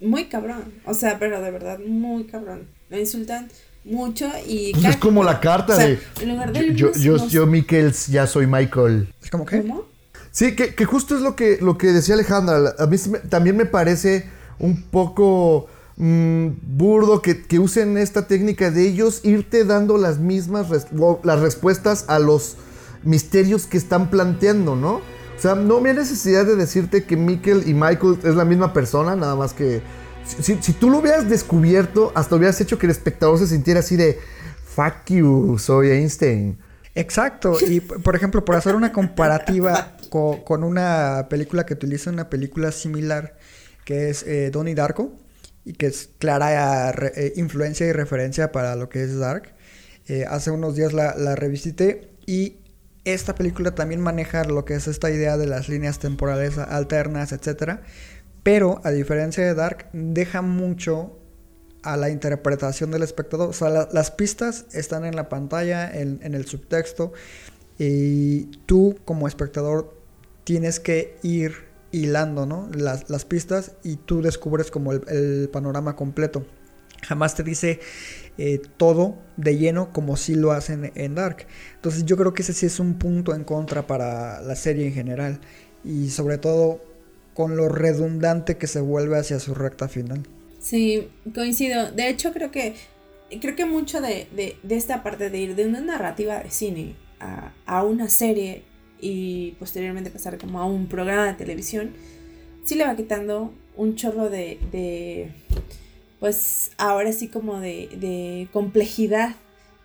Muy cabrón. O sea, pero de verdad, muy cabrón. Me insultan mucho y. Pues es como la carta o sea, de. En lugar de. Yo, yo, nos- yo, Mikkels, ya soy Michael. Es como que... ¿Cómo? Sí, que, que justo es lo que, lo que decía Alejandra. A mí también me parece un poco mm, burdo que, que usen esta técnica de ellos irte dando las mismas res- las respuestas a los misterios que están planteando, ¿no? O sea, no me hay necesidad de decirte que Mikkel y Michael es la misma persona, nada más que... Si, si- si tú lo hubieras descubierto, hasta hubieras hecho que el espectador se sintiera así de... Fuck you, soy Einstein. Exacto, y por ejemplo, por hacer una comparativa co- con, una película que utiliza una película similar, que es eh, Donnie Darko, y que es clara eh, influencia y referencia para lo que es Dark. Eh, hace unos días la, revisité y esta película también maneja lo que es esta idea de las líneas temporales alternas, etcétera. Pero a diferencia de Dark, deja mucho a la interpretación del espectador. O sea, la- las pistas están en la pantalla, en el subtexto, y tú como espectador tienes que ir hilando ¿no? las, pistas y tú descubres como el, el panorama completo. Jamás te dice eh, todo de lleno como si lo hacen en Dark. Entonces yo creo que ese sí es un punto en contra para la serie en general. Y sobre todo con lo redundante que se vuelve hacia su recta final. Sí, coincido. De hecho, creo que creo que mucho de, de, de esta parte de ir de una narrativa de cine a, a una serie y posteriormente pasar como a un programa de televisión, sí le va quitando un chorro de, de pues ahora sí como de, de complejidad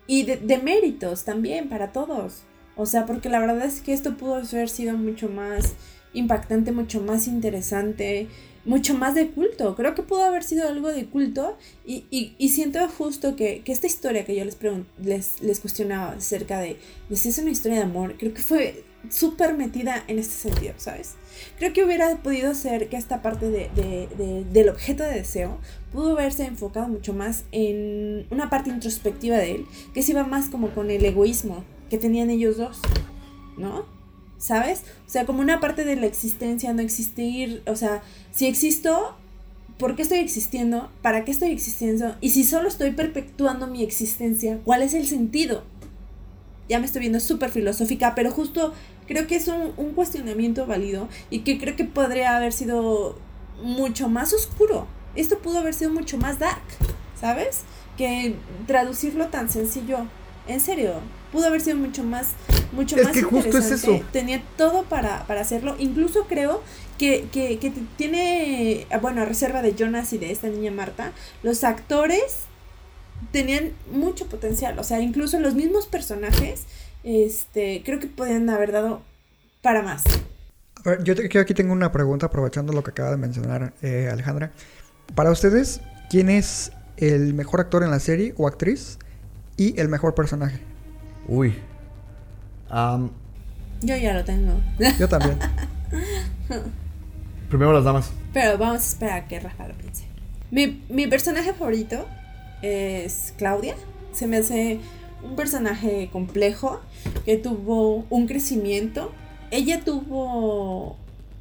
y de, de méritos también para todos. O sea, porque la verdad es que esto pudo haber sido mucho más impactante, mucho más interesante, mucho más de culto. Creo que pudo haber sido algo de culto y, y, siento justo que, que, esta historia que yo les, les, les cuestionaba acerca de, de si es una historia de amor, creo que fue súper metida en este sentido, ¿sabes? Creo que hubiera podido ser que esta parte de, de, de, del objeto de deseo pudo haberse enfocado mucho más en una parte introspectiva de él, que se iba más como con el egoísmo que tenían ellos dos, ¿no? ¿Sabes? O sea, como una parte de la existencia, no existir, o sea, si existo, ¿por qué estoy existiendo? ¿Para qué estoy existiendo? Y si solo estoy perpetuando mi existencia, ¿cuál es el sentido? Ya me estoy viendo súper filosófica, pero justo creo que es un, un cuestionamiento válido y que creo que podría haber sido mucho más oscuro. Esto pudo haber sido mucho más dark, ¿sabes? Que traducirlo tan sencillo. En serio, pudo haber sido mucho más, mucho Es más que justo es interesante. eso. Tenía todo para, para hacerlo. Incluso creo que, que, que tiene, bueno, a reserva de Jonas y de esta niña Marta, los actores tenían mucho potencial. O sea, incluso los mismos personajes, este, creo que podían haber dado para más. A ver, yo, te- yo aquí tengo una pregunta aprovechando lo que acaba de mencionar eh, Alejandra. Para ustedes, ¿quién es el mejor actor en la serie o actriz y el mejor personaje? Uy. Am, Yo ya lo tengo. Yo también. primero las damas. Pero vamos a esperar a que Rafa lo piense. Mi, mi personaje favorito es Claudia. Se me hace un personaje complejo que tuvo un crecimiento. Ella tuvo,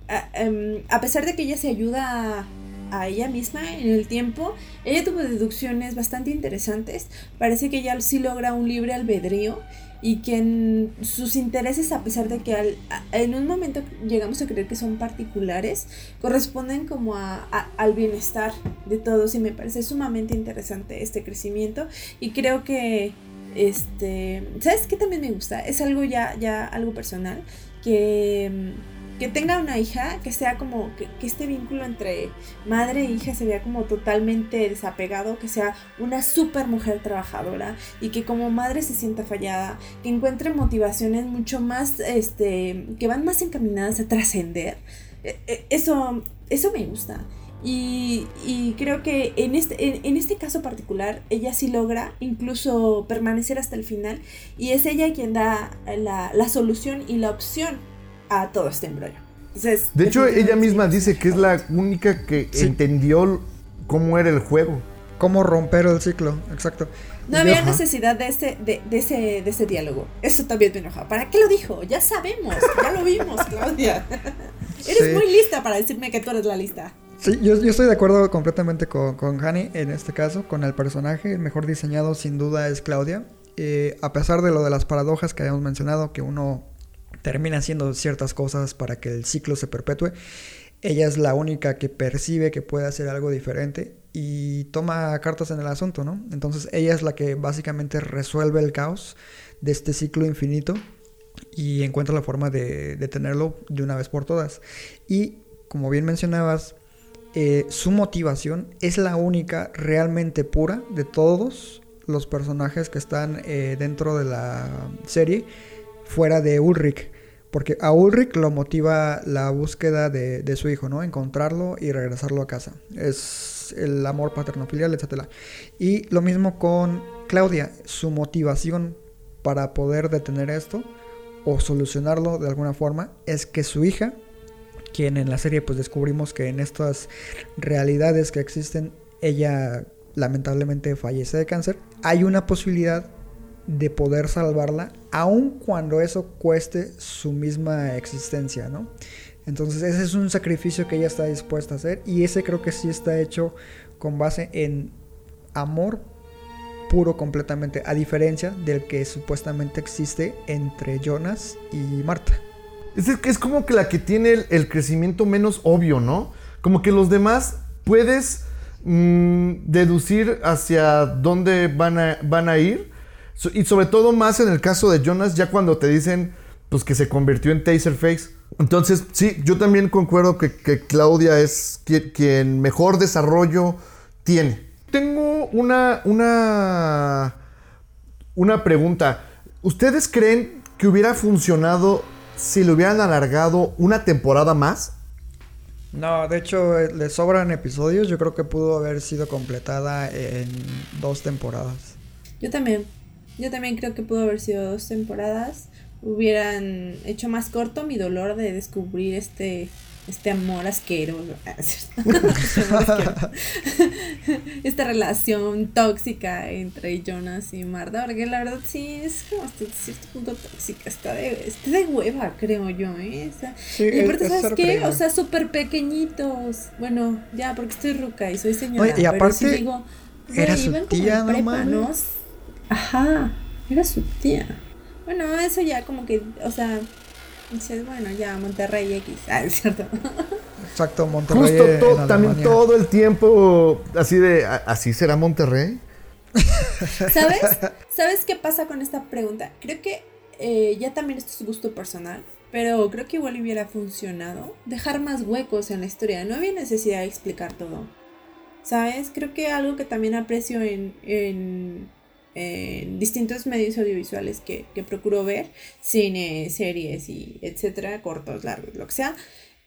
a, em, pesar de que ella se ayuda a, a ella misma en el tiempo, ella tuvo deducciones bastante interesantes. Parece que ella sí logra un libre albedrío y que sus intereses, a pesar de que al- en un momento llegamos a creer que son particulares, corresponden como a, a- al bienestar de todos. Y me parece sumamente interesante este crecimiento. Y creo que este sabes qué también me gusta es algo ya ya algo personal que mm, que tenga una hija que sea como que, este vínculo entre madre e hija se vea como totalmente desapegado que sea una super mujer trabajadora y que como madre se sienta fallada que encuentre motivaciones mucho más este que van más encaminadas a trascender eh, eh, eso, eso me gusta. Y, y creo que en este, en, en este caso particular, ella sí logra incluso permanecer hasta el final. Y es ella quien da la, la solución y la opción a todo este embrollo. Entonces, De hecho, ella misma sí, dice que es la única que Sí. entendió cómo era el juego. ¿Cómo romper el ciclo? Exacto. No había Ajá. necesidad de ese, de, de ese, de ese diálogo. Eso también me enojaba. ¿Para qué lo dijo? Ya sabemos, ya lo vimos, Claudia. Eres Sí. muy lista para decirme que tú eres la lista. Sí, yo, yo estoy de acuerdo completamente con, con Hani en este caso, con el personaje. El mejor diseñado sin duda es Claudia. Eh, a pesar de lo de las paradojas que habíamos mencionado, que uno termina haciendo ciertas cosas para que el ciclo se perpetúe, ella es la única que percibe que puede hacer algo diferente y toma cartas en el asunto, ¿no? Entonces ella es la que básicamente resuelve el caos de este ciclo infinito y encuentra la forma de detenerlo de una vez por todas. Y como bien mencionabas, eh, su motivación es la única realmente pura de todos los personajes que están eh, dentro de la serie, fuera de Ulrich. Porque a Ulrich lo motiva la búsqueda de, su hijo, ¿no? Encontrarlo y regresarlo a casa. Es el amor paterno-filial, etc. Y lo mismo con Claudia. Su motivación para poder detener esto o solucionarlo de alguna forma es que su hija quien en la serie pues descubrimos que en estas realidades que existen ella lamentablemente fallece de cáncer, hay una posibilidad de poder salvarla aun cuando eso cueste su misma existencia, ¿no? Entonces ese es un sacrificio que ella está dispuesta a hacer y ese creo que sí está hecho con base en amor puro completamente, a diferencia del que supuestamente existe entre Jonas y Marta. Es, es como que la que tiene el, crecimiento menos obvio, ¿no? Como que los demás puedes mm, deducir hacia dónde van a, van a ir. Y sobre todo más en el caso de Jonas, ya cuando te dicen pues, que se convirtió en Taserface. Entonces, sí, yo también concuerdo que, que Claudia es quien, quien mejor desarrollo tiene. Tengo una, una, una pregunta. ¿Ustedes creen que hubiera funcionado si le hubieran alargado una temporada más? No, de hecho eh, le sobran episodios. Yo creo que pudo haber sido completada en dos temporadas. Yo también. Yo también creo que pudo haber sido dos temporadas. Hubieran hecho más corto mi dolor de descubrir este este amor asqueroso. Este amor asqueroso. Esta relación tóxica entre Jonas y Marta. Porque la verdad sí es como hasta cierto punto tóxica. Está de, está de hueva, creo yo. ¿eh? O sea, Sí, y es- aparte, es ¿sabes ser qué? O sea, súper pequeñitos. Bueno, ya, porque estoy ruca y soy señora. Oye, y pero sí aparte, digo, era su tía, prepa. Ajá, era su tía. Bueno, eso ya como que, o sea, dices, bueno, ya Monterrey X. Ah, es cierto. Exacto, Monterrey. Justo en también todo el tiempo así de, "¿A- ¿así será Monterrey? ¿Sabes? ¿Sabes qué pasa con esta pregunta? Creo que eh, ya también esto es gusto personal, pero creo que igual hubiera funcionado dejar más huecos en la historia. No había necesidad de explicar todo. ¿Sabes? Creo que algo que también aprecio en, en, en distintos medios audiovisuales que, que procuro ver, cine, series y etcétera, cortos, largos, lo que sea,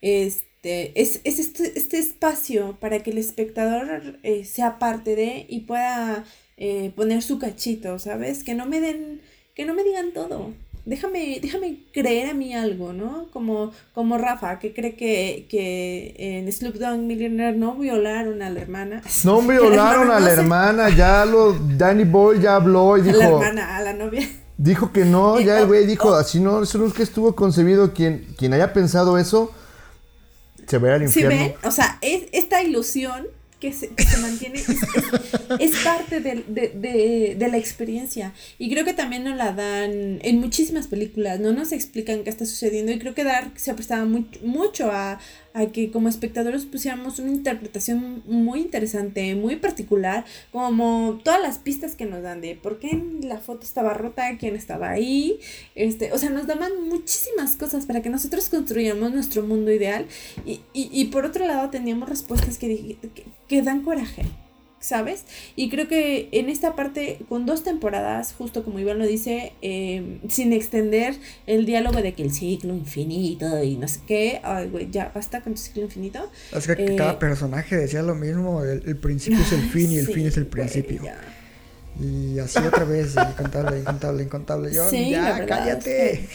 este, es, es este, este espacio para que el espectador eh, sea parte de y pueda eh, poner su cachito, ¿sabes? Que no me den, que no me digan todo. Déjame, déjame creer a mí algo, ¿no? Como, como Rafa, que cree que, que en Slumdog Millionaire no violaron a la hermana. No violaron a la no hermana, ya lo, Danny Boy ya habló y A dijo, la hermana, a la novia. dijo que no, ya el oh, güey dijo, oh. así no, eso que estuvo concebido, quien, quien haya pensado eso, se vaya al ¿Sí infierno. ven? O sea, es, esta ilusión que se, se mantiene es, parte del- de, de- de la experiencia. Y creo que también nos la dan en muchísimas películas, no nos explican qué está sucediendo. Y creo que Dark se prestaba muy- mucho a, a que como espectadores pusiéramos una interpretación muy interesante, muy particular, como todas las pistas que nos dan de por qué la foto estaba rota, quién estaba ahí. Este, o sea, nos daban muchísimas cosas para que nosotros construyamos nuestro mundo ideal. Y, y, y por otro lado teníamos respuestas que, que, que dan coraje, ¿sabes? Y creo que en esta parte, con dos temporadas, justo como Iván lo dice, eh, sin extender el diálogo de que el ciclo infinito y no sé qué, ay, güey, ya basta con tu ciclo infinito. Es que Eh, cada personaje decía lo mismo. El, el principio es el fin y el sí, fin es el principio. Y así otra vez, incontable, incontable, incontable. Yo, Sí, la ya, verdad cállate. es que-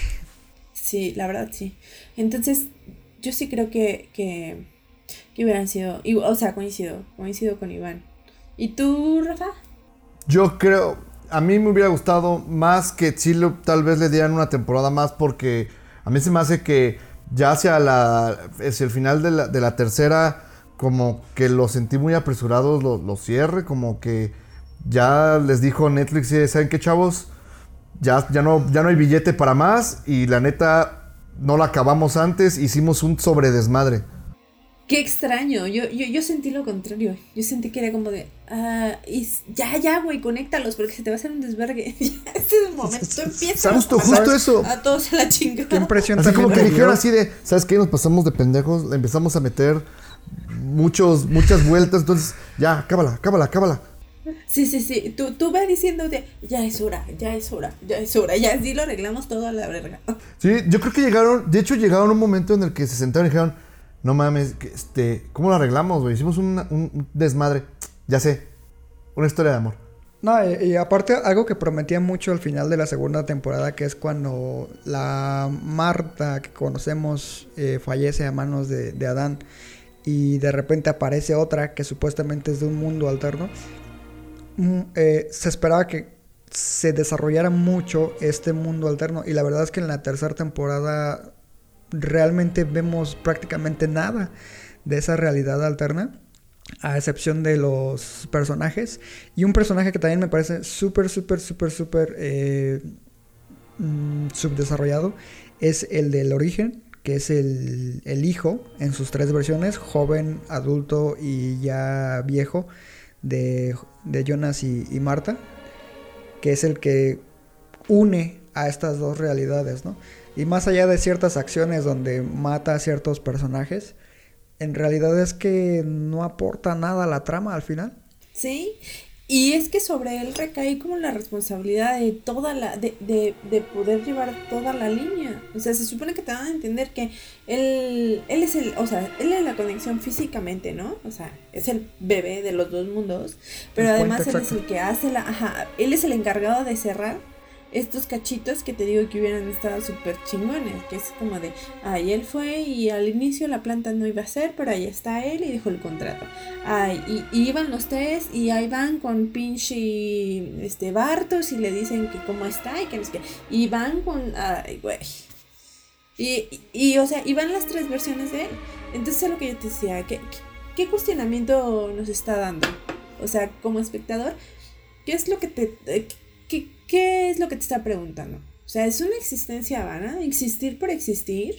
Sí, la verdad sí. Entonces, yo sí creo que, que, que hubieran sido, y- o sea, coincido, coincido con Iván. ¿Y tú, Rafa? Yo creo, a mí me hubiera gustado más que Chile tal vez le dieran una temporada más porque a mí se me hace que ya hacia, la, hacia el final de la, de la tercera como que lo sentí muy apresurados lo, lo cierre, como que ya les dijo Netflix, "Eh, ¿saben qué chavos? Ya, ya, no, ya no hay billete para más y la neta no la acabamos antes, hicimos un sobredesmadre. Qué extraño, yo, yo, yo sentí lo contrario. Yo sentí que era como de, ah, y ya, ya, güey, conéctalos porque se te va a hacer un desvergue. Ya, Ese es el momento, tú empiezas Justo, a justo mandar eso. A todos a la chingada. Qué impresión Así como que dijeron así de, ¿sabes qué? Nos pasamos de pendejos, le empezamos a meter muchos, muchas vueltas, entonces, ya, cábala, cábala, cábala. Sí, sí, sí. Tú, tú vas diciéndote, ya es hora, ya es hora, ya es hora. Ya así lo arreglamos todo a la verga. Sí, yo creo que llegaron, de hecho llegaron a un momento en el que se sentaron y dijeron, no mames, este, ¿cómo lo arreglamos, güey? Hicimos un, desmadre, ya sé, una historia de amor. No, y, aparte algo que prometía mucho al final de la segunda temporada, que es cuando la Marta que conocemos eh, fallece a manos de, de Adán y de repente aparece otra que supuestamente es de un mundo alterno. Mm, eh, se esperaba que se desarrollara mucho este mundo alterno y la verdad es que en la tercera temporada realmente vemos prácticamente nada de esa realidad alterna a excepción de los personajes. Y un personaje que también me parece súper, súper, súper, súper eh, mm, subdesarrollado es el del origen, que es el, el hijo en sus tres versiones, joven, adulto y ya viejo, de, de Jonas y, y Marta, que es el que une a estas dos realidades, ¿no? Y más allá de ciertas acciones donde mata a ciertos personajes, en realidad es que no aporta nada a la trama al final. Sí. Y es que sobre él recae como la responsabilidad de toda la, de, de, de poder llevar toda la línea. O sea, se supone que te van a entender que él, él es el, o sea, él es la conexión físicamente, ¿no? O sea, es el bebé de los dos mundos. Pero El además él es el que hace la, ajá, él es el encargado de cerrar estos cachitos que te digo que hubieran estado súper chingones, que es como de, ay, él fue y al inicio la planta no iba a ser, pero ahí está él y dejó el contrato. Ay, y, iban los tres y ahí van con pinche este Bartos y le dicen que cómo está y que no es que, y van con, ay, güey. Y, y, o sea, y van las tres versiones de él. Entonces es lo que yo te decía, ¿qué, qué, qué cuestionamiento nos está dando? O sea, como espectador, ¿qué es lo que te... ¿Qué, ¿Qué es lo que te está preguntando? O sea, es una existencia vana, existir por existir.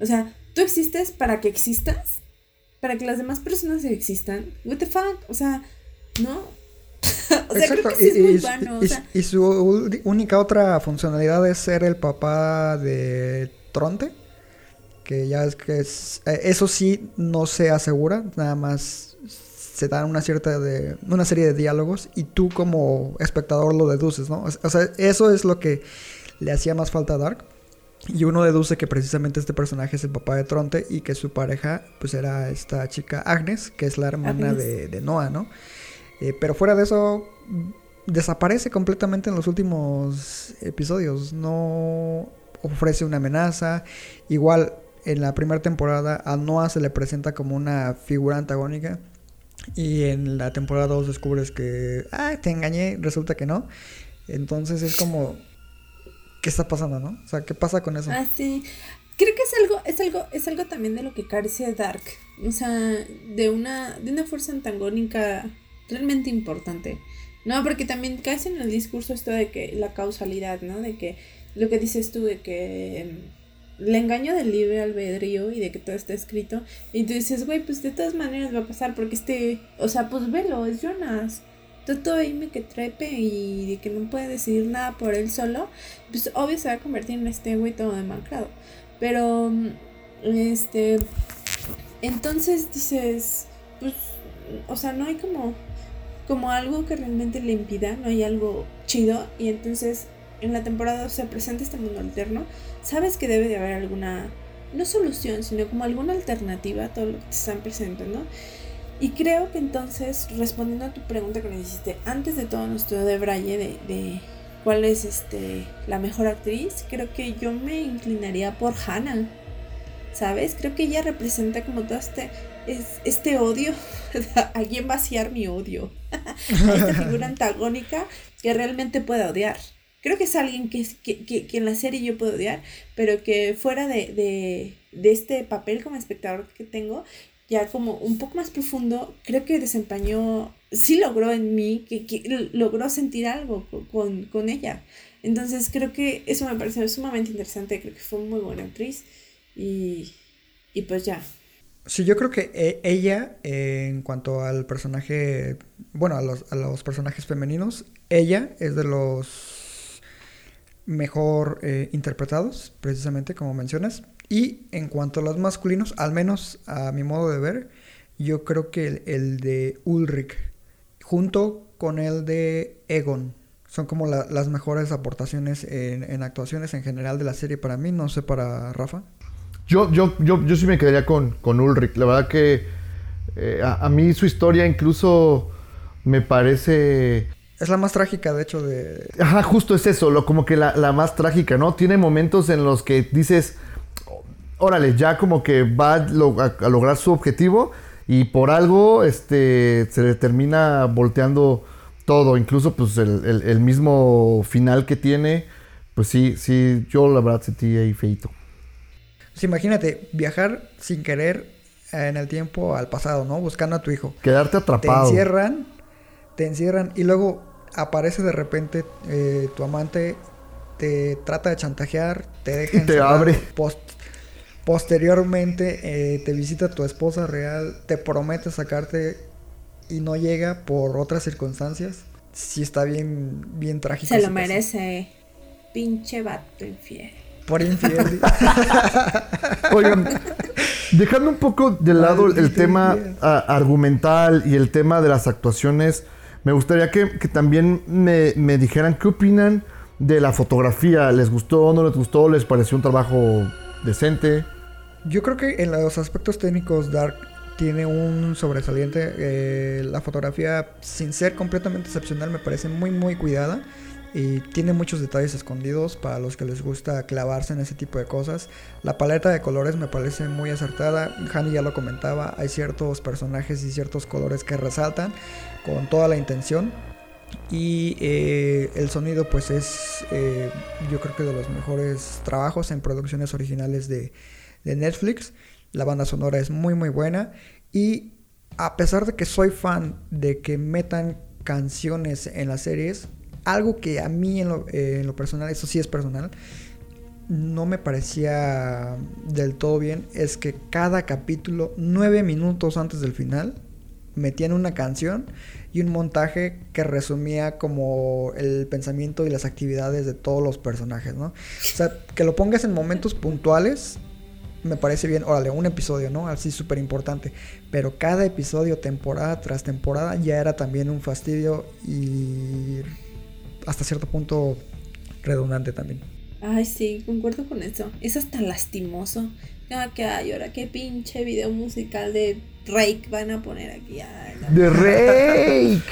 O sea, tú existes para que existas, para que las demás personas existan. What the fuck? O sea, ¿no? o sea, creo que sí es muy vano. o y- sea, y su única otra funcionalidad es ser el papá de Tronte. Que ya es que es, eh, eso sí no se asegura, nada más se dan una cierta de una serie de diálogos y tú como espectador lo deduces, ¿no? O sea, eso es lo que le hacía más falta a Dark. Y uno deduce que precisamente este personaje es el papá de Tronte y que su pareja pues era esta chica Agnes, que es la hermana de, de Noah, ¿no? Eh, pero fuera de eso, desaparece completamente en los últimos episodios. No ofrece una amenaza. Igual en la primera temporada a Noah se le presenta como una figura antagónica. Y en la temporada 2 descubres que, ah, te engañé, resulta que no. Entonces es como, ¿qué está pasando, no? O sea, ¿qué pasa con eso? Ah, sí. Creo que es algo, es algo, es algo también de lo que carece Dark. O sea, de una, de una fuerza antagónica realmente importante. No, porque también caes en el discurso esto de que la causalidad, ¿no? De que lo que dices tú de que em, el engaño del libre albedrío y de que todo está escrito. Y tú dices, güey, pues de todas maneras va a pasar porque este, o sea, pues velo, es Jonas. Todo ahí me que trepe y de que no puede decidir nada por él solo, pues obvio se va a convertir en este güey todo demacrado. Pero, este, entonces dices, pues, o sea, no hay como, como algo que realmente le impida, no hay algo chido. Y entonces en la temporada se presenta este mundo alterno. Sabes que debe de haber alguna, no solución, sino como alguna alternativa a todo lo que te están presentando. Y creo que entonces, respondiendo a tu pregunta que me hiciste antes de todo nuestro de Braille, de, de cuál es este la mejor actriz, creo que yo me inclinaría por Hannah. ¿Sabes? Creo que ella representa como todo este, es, este odio. ¿A quién vaciar mi odio? esta figura antagónica que realmente pueda odiar. Creo que es alguien que, que, que, que en la serie yo puedo odiar, pero que fuera de, de, de este papel como espectador que tengo, ya como un poco más profundo, creo que desempeñó, sí logró en mí, que, que logró sentir algo co- con, con ella. Entonces creo que eso me pareció sumamente interesante, creo que fue muy buena actriz y, y pues ya. Sí, yo creo que e- ella, eh, en cuanto al personaje, bueno, a los, a los personajes femeninos, ella es de los mejor eh, interpretados, precisamente como mencionas. Y en cuanto a los masculinos, al menos a mi modo de ver, yo creo que el, de Ulrich, junto con el de Egon, son como la- las mejores aportaciones en, actuaciones en general de la serie para mí, no sé para Rafa. Yo, yo, yo, yo sí me quedaría con, con Ulrich. La verdad que eh, a mí su historia incluso me parece... Es la más trágica, de hecho, de, Ajá, justo es eso, lo, como que la, la más trágica, ¿no? Tiene momentos en los que dices, órale, ya como que va a, lo- a- a lograr su objetivo y por algo este, se le termina volteando todo, incluso pues el, el- el mismo final que tiene, pues sí, sí, yo la verdad sentí ahí feito. Pues imagínate, viajar sin querer en el tiempo al pasado, ¿no? Buscando a tu hijo. Quedarte Te atrapado. encierran, te encierran y luego aparece de repente eh, tu amante, te trata de chantajear, te deja Y te abre. post- posteriormente eh, te visita tu esposa real, te promete sacarte y no llega por otras circunstancias. Sí está bien, bien trágico. Se lo caso. merece. Pinche vato infiel. Por infiel. Oigan, dejando un poco de lado el tema ah, argumental y el tema de las actuaciones, me gustaría que, también me, me dijeran qué opinan de la fotografía. ¿Les gustó, no les gustó? ¿Les pareció un trabajo decente? Yo creo que en los aspectos técnicos Dark tiene un sobresaliente. eh, la fotografía, sin ser completamente excepcional, me parece muy muy cuidada. Y tiene muchos detalles escondidos para los que les gusta clavarse en ese tipo de cosas. La paleta de colores me parece muy acertada. Hani ya lo comentaba, hay ciertos personajes y ciertos colores que resaltan con toda la intención. Y eh, el sonido pues es eh, yo creo que de los mejores trabajos en producciones originales de, Netflix. La banda sonora es muy muy buena. Y a pesar de que soy fan de que metan canciones en las series, algo que a mí en lo, eh, en lo personal, eso sí es personal, no me parecía del todo bien es que cada capítulo, nueve minutos antes del final, metían una canción y un montaje que resumía como el pensamiento y las actividades de todos los personajes, ¿no? O sea, que lo pongas en momentos puntuales, me parece bien, órale, un episodio, ¿no? Así súper importante. Pero cada episodio, temporada tras temporada, ya era también un fastidio y hasta cierto punto redundante también. Ay, sí, concuerdo con eso. Es hasta lastimoso. Ah, que ay, ahora qué pinche video musical de Rake van a poner aquí. Ay, no. ¡De Rake!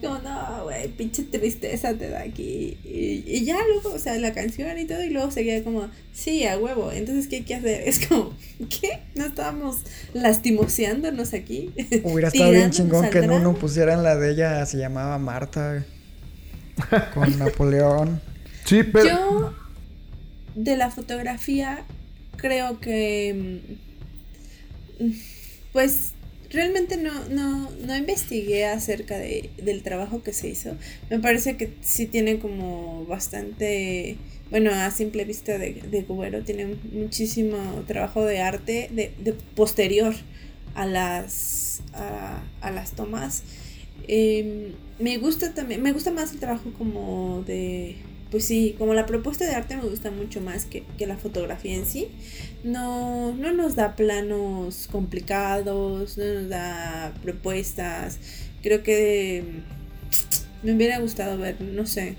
Como no, güey, pinche tristeza te da aquí. Y, y ya luego, o sea, la canción y todo, y luego seguía como, sí, a huevo. Entonces, ¿qué hay que hacer? Es como, ¿qué? ¿No estábamos lastimoseándonos aquí? Hubiera estado bien chingón que grano. uno pusieran la de ella, se llamaba Marta, con Napoleón. Sí, pero. Yo, de la fotografía, creo que. mm, Pues realmente no, no, no investigué acerca de, del trabajo que se hizo. Me parece que sí tiene como bastante. Bueno, a simple vista de, de Cubero, tiene muchísimo trabajo de arte de, de posterior a las, a, a las tomas. Eh, me gusta también, me gusta más el trabajo como de, pues sí, como la propuesta de arte me gusta mucho más que, que la fotografía en sí. No, no nos da planos complicados, no nos da propuestas. Creo que mm, me hubiera gustado ver, no sé,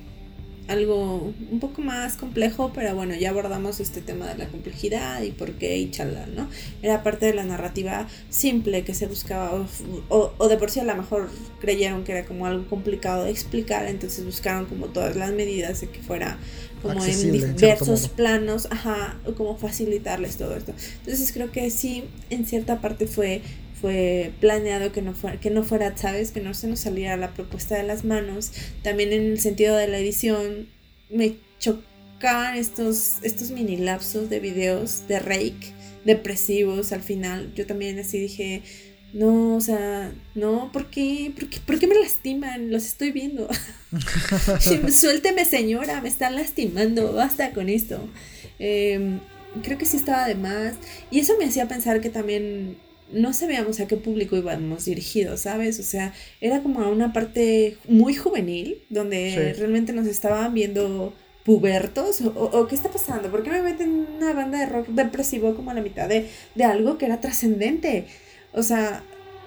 algo un poco más complejo, pero bueno, ya abordamos este tema de la complejidad y por qué y chalá, ¿no? Era parte de la narrativa simple que se buscaba, o, o, o de por sí a lo mejor creyeron que era como algo complicado de explicar, entonces buscaron como todas las medidas de que fuera como en Accesible, en cierto diversos planos, ajá, como facilitarles todo esto. Entonces creo que sí, en cierta parte fue fue planeado que no fuera, que no fuera, sabes, que no se nos saliera la propuesta de las manos. También en el sentido de la edición me chocaban estos, estos mini lapsos de videos de Rake, depresivos al final. Yo también así dije, no, o sea, no, ¿por qué? ¿Por qué, me lastiman? Los estoy viendo. Suélteme señora, me están lastimando, basta con esto. Eh, creo que sí estaba de más. Y eso me hacía pensar que también no sabíamos a qué público íbamos dirigidos, ¿sabes? O sea, era como a una parte muy juvenil, donde Sí. realmente nos estaban viendo pubertos, o, o qué está pasando, ¿por qué me meten una banda de rock depresivo como a la mitad de, de algo que era trascendente? O sea,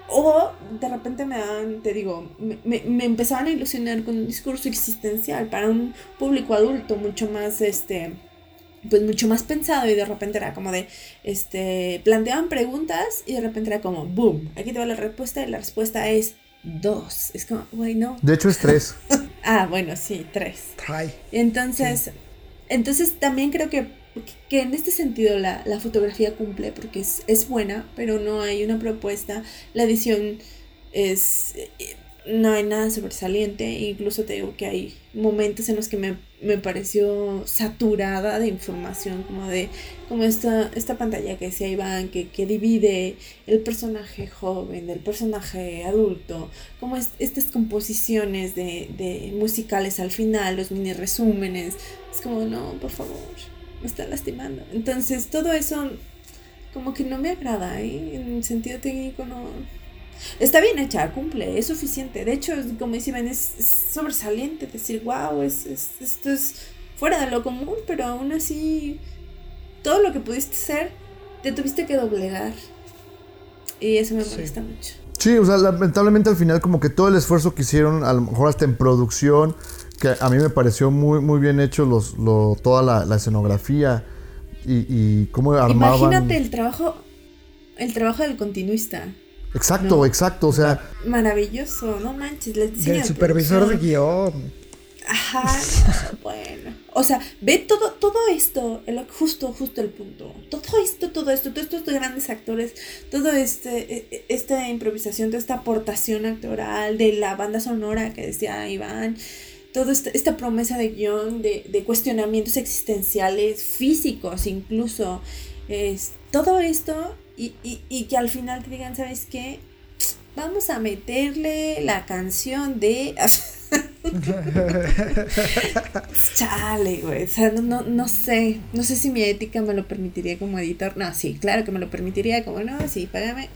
o de repente me dan, te digo, me, me, me empezaban a ilusionar con un discurso existencial para un público adulto mucho más, este, pues mucho más pensado y de repente era como de, este, planteaban preguntas y de repente era como, boom, aquí te va la respuesta y la respuesta es dos. Es como, güey, no. De hecho, es tres. Ah, bueno, sí, tres. Ay, Entonces, entonces también creo que, que en este sentido la, la fotografía cumple porque es, es buena, pero no hay una propuesta. La edición es... eh, No hay nada sobresaliente, incluso te digo que hay momentos en los que me, me pareció saturada de información, como de como esta, esta pantalla que decía Iván, que, que divide el personaje joven del personaje adulto, como es- estas composiciones de, de musicales al final, los mini resúmenes, es como, no, por favor, me está lastimando. Entonces, todo eso como que no me agrada, ¿eh? En sentido técnico no... Está bien hecha, cumple, es suficiente. De hecho, como dice Iván, es, es sobresaliente decir, wow, es, es- esto es fuera de lo común, pero aún así, todo lo que pudiste hacer, te tuviste que doblegar. Y eso me Sí. molesta mucho. Sí, o sea, lamentablemente al final como que todo el esfuerzo que hicieron, a lo mejor hasta en producción, que a mí me pareció muy, muy bien hecho los, lo, toda la, la escenografía y, y cómo armaban... Imagínate el trabajo, el trabajo del continuista. Exacto, No. exacto, o sea, Maravilloso, no manches. La del de supervisor de guion. Ajá, bueno. O sea, ve todo, todo esto, el- justo, justo el punto. Todo esto, todo esto, todos estos grandes actores, todo este, e- e- esta improvisación, toda esta aportación actoral de la banda sonora que decía Iván, toda esta, esta promesa de guion, de, de cuestionamientos existenciales, físicos incluso, es, todo esto y, y, y que al final te digan, ¿sabes qué? vamos a meterle la canción de... Chale, güey. O sea, no, no, no sé. No sé si mi ética me lo permitiría como editor. No, sí, claro que me lo permitiría. Como, no, sí, págame.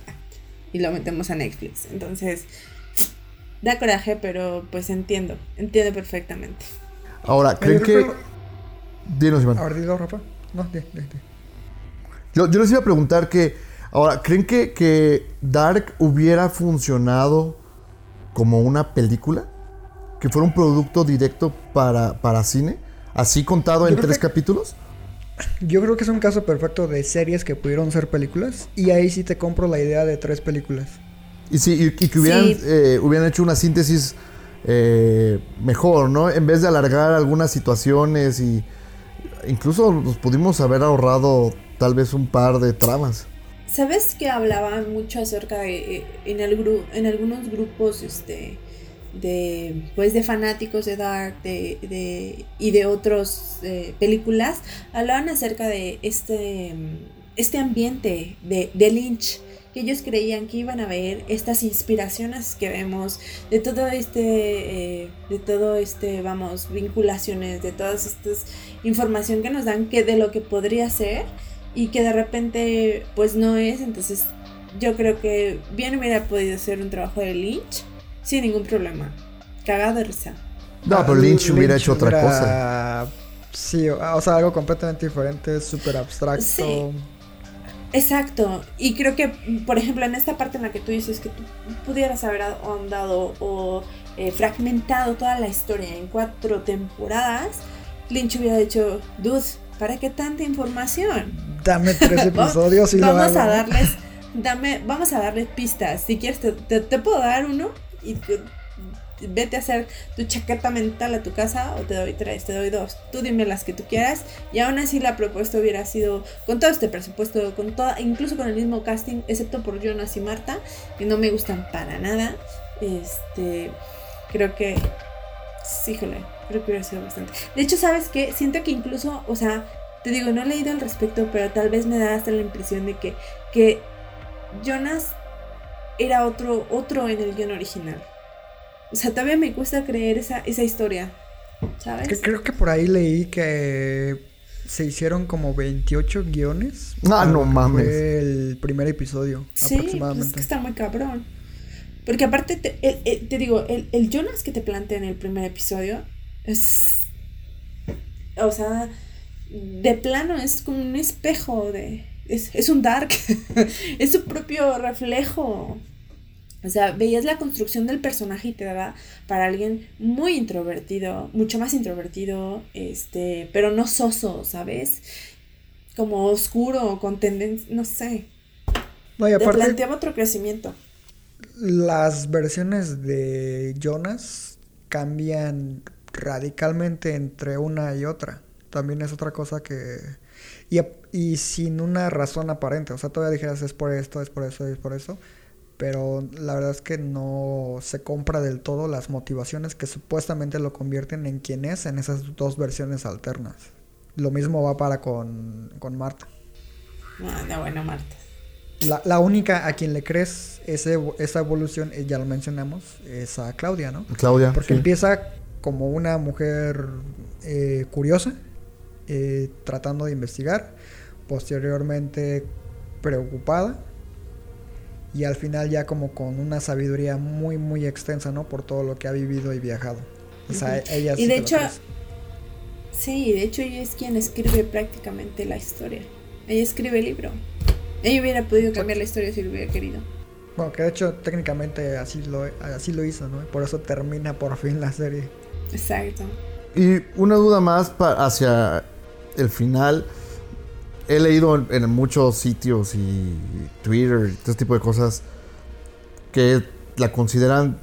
Y lo metemos a Netflix. Entonces, da coraje, pero pues entiendo. Entiendo perfectamente. Ahora, ¿creen que...? Dinos, Iván. A ver, dilo, Rafa. No, di, di, di. Yo, yo les iba a preguntar que, ahora, ¿creen que, que Dark hubiera funcionado como una película? ¿Que fuera un producto directo para, para cine? ¿Así contado en tres que- capítulos? Yo creo que es un caso perfecto de series que pudieron ser películas. Y ahí sí te compro la idea de tres películas. Y, sí, y, y que hubieran, Sí. eh, hubieran hecho una síntesis eh, mejor, ¿no? En vez de alargar algunas situaciones y incluso nos pudimos haber ahorrado tal vez un par de tramas. ¿Sabes que hablaban mucho acerca de eh, en el gru- en algunos grupos este de pues de fanáticos de Dark de, de- y de otras películas hablaban acerca de este este ambiente de, de Lynch que ellos creían que iban a ver estas inspiraciones que vemos de todo este eh, de todo este vamos vinculaciones de todas estas información que nos dan que de lo que podría ser y que de repente pues no es entonces yo creo que bien hubiera podido ser un trabajo de Lynch sin ningún problema cagado de risa No, pero Lynch hubiera hecho otra hubiera- cosa. Sí, o o sea, algo completamente diferente, súper abstracto. Sí. Exacto, y creo que, por ejemplo, en esta parte en la que tú dices que tú pudieras haber ahondado o eh, fragmentado toda la historia en cuatro temporadas, Lynch hubiera dicho, dude, ¿para qué tanta información? Dame tres episodios y lo vamos hago. a darles, dame, vamos a darles pistas. Si quieres, te, te- te puedo dar uno y te- vete a hacer tu chaqueta mental a tu casa o te doy tres, te doy dos. Tú dime las que tú quieras. Y aún así la propuesta hubiera sido con todo este presupuesto, con toda, incluso con el mismo casting, excepto por Jonas y Marta, que no me gustan para nada. Este, creo que, sí, híjole, creo que hubiera sido bastante. De hecho, ¿sabes qué? Siento que incluso, o sea, te digo, no he leído al respecto, pero tal vez me da hasta la impresión de que, que Jonas era otro, otro en el guion original. O sea, todavía me cuesta creer esa, esa historia, ¿sabes? Que creo que por ahí leí que se hicieron como 28 guiones. Ah, no mames. Fue el primer episodio, Sí, pues es aproximadamente. que está muy cabrón. Porque aparte, te, el- el- te digo, el, el Jonas que te plantea en el primer episodio es... O sea, de plano es como un espejo de... Es, es un dark. es su propio reflejo. O sea, veías la construcción del personaje y te daba para alguien muy introvertido, mucho más introvertido, este, pero no soso, ¿sabes? Como oscuro, con tendencia, no sé. No, y Te planteaba otro crecimiento. las versiones de Jonas cambian radicalmente entre una y otra. También es otra cosa que... Y, ap- y sin una razón aparente. O sea, todavía dijeras es por esto, es por eso, es por eso. Pero la verdad es que no se compra del todo las motivaciones que supuestamente lo convierten en quien es en esas dos versiones alternas. Lo mismo va para con, con Marta. No, no, bueno, Marta. La, la única a quien le crees ese, esa evolución, eh, ya lo mencionamos, es a Claudia, ¿no? Claudia. Porque sí. empieza como una mujer eh, curiosa, eh, tratando de investigar, posteriormente preocupada y al final ya como con una sabiduría muy muy extensa, ¿no? Por todo lo que ha vivido y viajado. O sea, ella Y sí de te lo hecho-. Sí, de hecho ella es quien escribe prácticamente la historia. Ella escribe el libro. Ella hubiera podido cambiar la historia si lo hubiera querido. Bueno, que de hecho técnicamente así lo, así lo hizo, ¿no? Por eso termina por fin la serie. Exacto. Y una duda más hacia el final. He leído en, en muchos sitios y Twitter y todo este tipo de cosas que la consideran,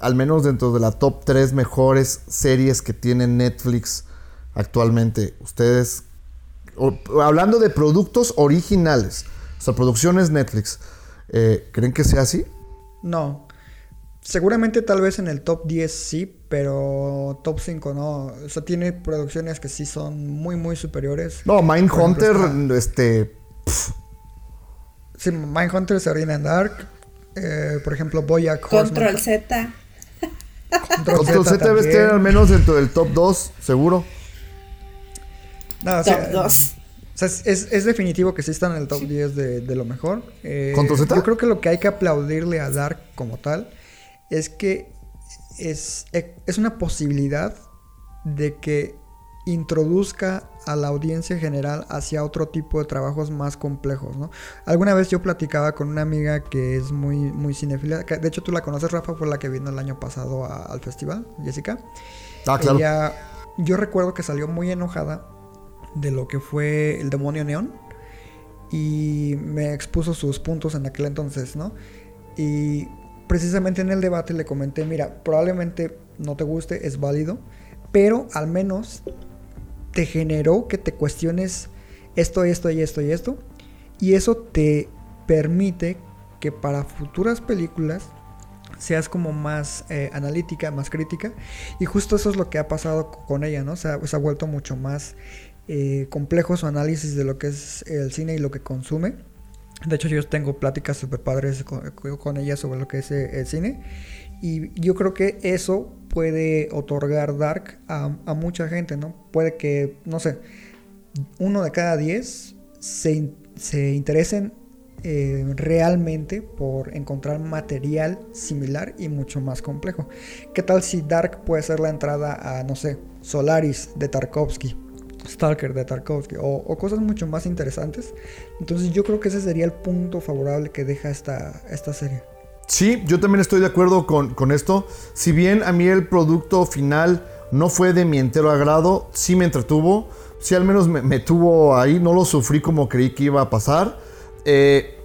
al menos dentro de la top 3 mejores series que tiene Netflix actualmente. Ustedes, o- hablando de productos originales, o sea, producciones Netflix, eh, ¿creen que sea así? No. Seguramente tal vez en el top 10 sí, pero top 5 no. O sea, tiene producciones que sí son muy, muy superiores. No, Mindhunter, este, Sí, Mindhunter se orina en Dark. Eh, por ejemplo, Boyack Control Z. Control, Control Z debe también. estar al menos dentro del top 2, seguro. No, o Top sea, 2. O sea, es, es- es definitivo que sí están en el top 10 de, de lo mejor. Eh, ¿Control Z? Yo creo que lo que hay que aplaudirle a Dark como tal es que es, e, es una posibilidad de que introduzca a la audiencia general hacia otro tipo de trabajos más complejos, ¿no? Alguna vez yo platicaba con una amiga que es muy, muy cinéfila, de hecho tú la conoces, Rafa, fue la que vino el año pasado a- al festival, Jessica. Ah, claro. Ella, yo recuerdo que salió muy enojada de lo que fue el demonio neón y me expuso sus puntos en aquel entonces, ¿no? Y precisamente en el debate le comenté, mira, probablemente no te guste, es válido, pero al menos te generó que te cuestiones esto, esto y esto y esto, y eso te permite que para futuras películas seas como más eh, analítica, más crítica. Y justo eso es lo que ha pasado co- con ella, ¿no? Se ha, se ha vuelto mucho más eh, complejo su análisis de lo que es el cine y lo que consume. De hecho, yo tengo pláticas súper padres con, con ella sobre lo que es eh, el cine. Y yo creo que eso puede otorgar Dark a, mucha gente, ¿no? Puede que, no sé, uno de cada diez se, se interesen eh, realmente por encontrar material similar y mucho más complejo. ¿Qué tal si Dark puede ser la entrada a, no sé, Solaris de Tarkovsky, Stalker de Tarkovsky o, cosas mucho más interesantes? Entonces yo creo que ese sería el punto favorable que deja esta, esta serie. Sí, yo también estoy de acuerdo con, con esto. Si bien a mí el producto final no fue de mi entero agrado, sí me entretuvo. Sí al menos me, me tuvo ahí, no lo sufrí como creí que iba a pasar. Eh,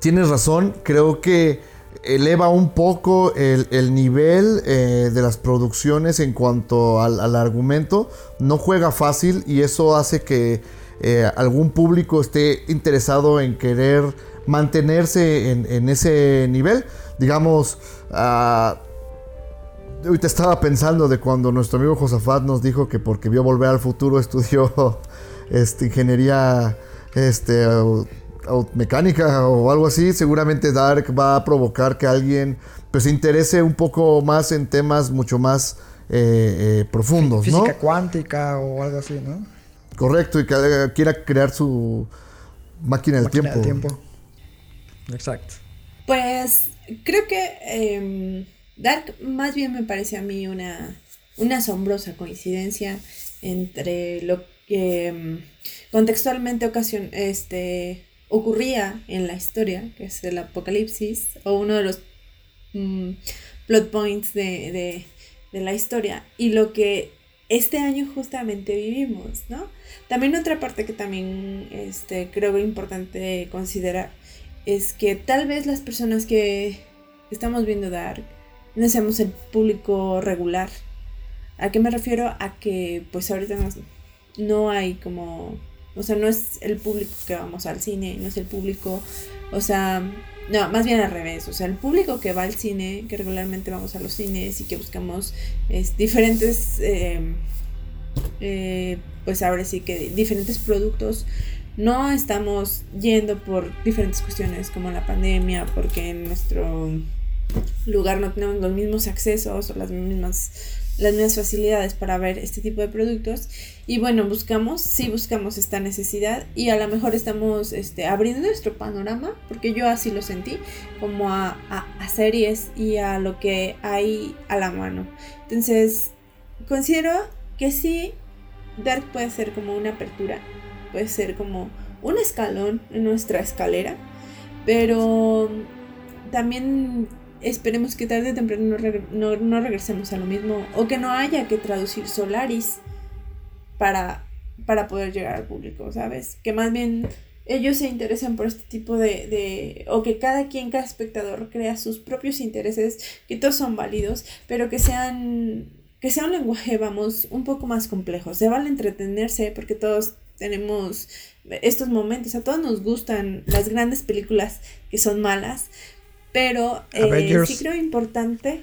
tienes razón, creo que eleva un poco el, el nivel eh, de las producciones en cuanto al, argumento. No juega fácil y eso hace que eh, algún público esté interesado en querer mantenerse en, ese nivel. Digamos, ah, ahorita estaba pensando de cuando nuestro amigo Josafat nos dijo que porque vio volver al futuro estudió este, ingeniería este, au- mecánica o algo así. Seguramente Dark va a provocar que alguien pues, se interese un poco más en temas mucho más eh, eh, profundos, ¿no? Física cuántica o algo así, ¿no? Correcto, y que eh, quiera crear su máquina del Máquina tiempo. del tiempo. Exacto. Pues creo que em, Dark más bien me parece a mí una, una asombrosa coincidencia entre lo que em, contextualmente ocasión, este, ocurría en la historia, que es el apocalipsis, o uno de los mm, plot points de, de, de la historia, y lo que este año justamente vivimos, ¿no? También otra parte que también este, creo importante considerar es que tal vez las personas que estamos viendo Dark no seamos el público regular. ¿A qué me refiero? A que pues ahorita no, no hay como... O sea, no es el público que vamos al cine, no es el público... O sea, no, más bien al revés. O sea, el público que va al cine, que regularmente vamos a los cines y que buscamos es, diferentes... eh, eh, pues ahora sí que diferentes productos no estamos yendo por diferentes cuestiones como la pandemia, porque en nuestro lugar no tenemos los mismos accesos o las mismas, las mismas facilidades para ver este tipo de productos. Y bueno, buscamos, sí buscamos esta necesidad y a lo mejor estamos este, abriendo nuestro panorama, porque yo así lo sentí, como a, a, a series y a lo que hay a la mano. Entonces, considero que sí, Dark puede ser como una apertura puede ser como un escalón en nuestra escalera, pero también esperemos que tarde o temprano no, reg no, no, regresemos a lo mismo o que no haya que traducir Solaris para, para poder llegar al público, ¿sabes? Que más bien ellos se interesan por este tipo de, de, o que cada quien, cada espectador crea sus propios intereses, que todos son válidos, pero que sean que sea un lenguaje, vamos, un poco más complejo. Se vale entretenerse porque todos tenemos estos momentos, a todos nos gustan las grandes películas que son malas, pero eh, sí creo importante,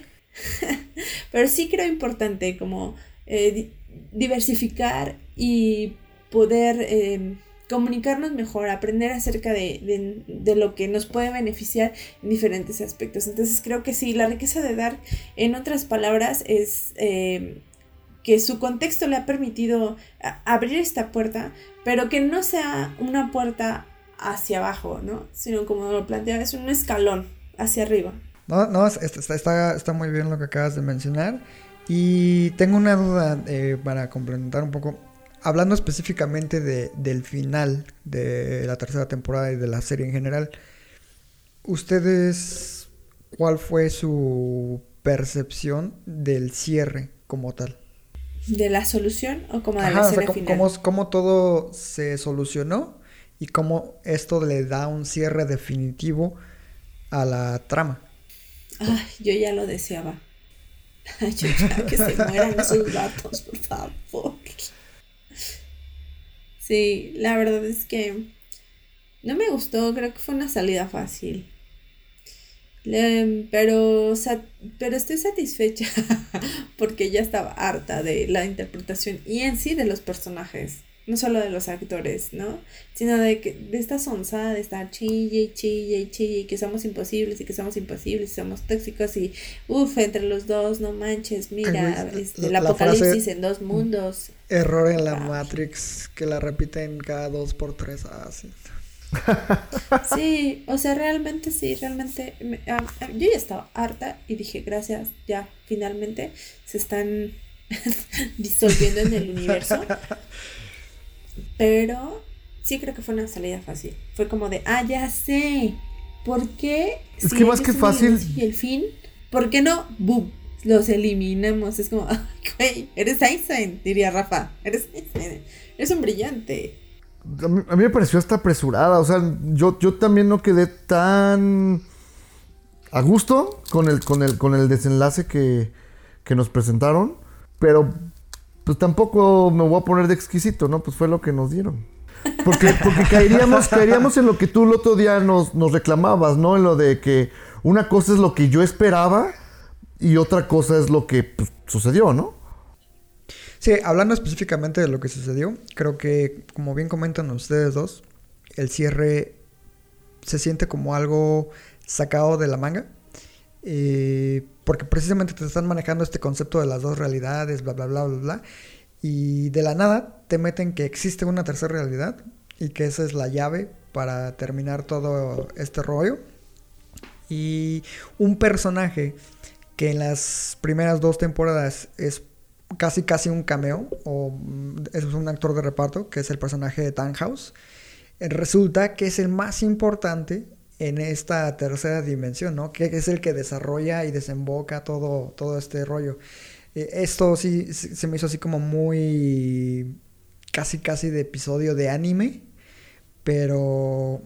pero sí creo importante como eh, di diversificar y poder eh, comunicarnos mejor, aprender acerca de, de, de, lo que nos puede beneficiar en diferentes aspectos. Entonces creo que sí, la riqueza de Dark, en otras palabras, es eh, que su contexto le ha permitido abrir esta puerta, pero que no sea una puerta hacia abajo, ¿no? Sino como lo planteaba, es un escalón hacia arriba. No, no, está, está, está muy bien lo que acabas de mencionar. Y tengo una duda eh, para complementar un poco hablando específicamente de, del final de la tercera temporada y de la serie en general, ¿ustedes cuál fue su percepción del cierre como tal? ¿De la solución o como de la serie final? Cómo, todo se solucionó y cómo esto le da un cierre definitivo a la trama. Ay, yo ya lo deseaba. yo ya que se mueran esos gatos, por favor. Sí, la verdad es que no me gustó, creo que fue una salida fácil. pero, pero estoy satisfecha porque ya estaba harta de la interpretación y en sí de los personajes no solo de los actores, ¿no? Sino de, que, de esta sonza, de estar chille y chille y chille que somos imposibles y que somos imposibles y somos tóxicos y uff, entre los dos, no manches, mira, este, el apocalipsis en dos mundos. Error en la Matrix, que la repiten cada dos por tres. Ah, sí. o sea, realmente sí, realmente ah, ah, yo ya estaba harta y dije, gracias, ya, finalmente se están disolviendo en el universo. Pero sí creo que fue una salida fácil. Fue como de, ah, ya sé. ¿Por qué? Es que más que fácil. Y el fin, ¿por qué no? ¡Boom! Los eliminamos. Es como, güey, eres Einstein, diría Rafa. Eres Einstein. Eres un brillante. A mí, me pareció hasta apresurada. O sea, yo, yo también no quedé tan a gusto con el, con el, con el desenlace que, que nos presentaron. Pero pues tampoco me voy a poner de exquisito, ¿no? Pues fue lo que nos dieron. Porque, porque caeríamos, caeríamos en lo que tú el otro día nos, nos reclamabas, ¿no? En lo de que una cosa es lo que yo esperaba y otra cosa es lo que pues, sucedió, ¿no? Sí, hablando específicamente de lo que sucedió, creo que, como bien comentan ustedes dos, el cierre se siente como algo sacado de la manga. Eh, porque precisamente te están manejando este concepto de las dos realidades, bla, bla, bla, bla, bla. Y de la nada te meten que existe una tercera realidad y que esa es la llave para terminar todo este rollo. Y un personaje que en las primeras dos temporadas es casi casi un cameo o es un actor de reparto que es el personaje de Tannhaus resulta que es el más importante en esta tercera dimensión, ¿no? Que es el que desarrolla y desemboca todo, todo este rollo. Eh, esto sí se me hizo así como muy casi casi de episodio de anime, pero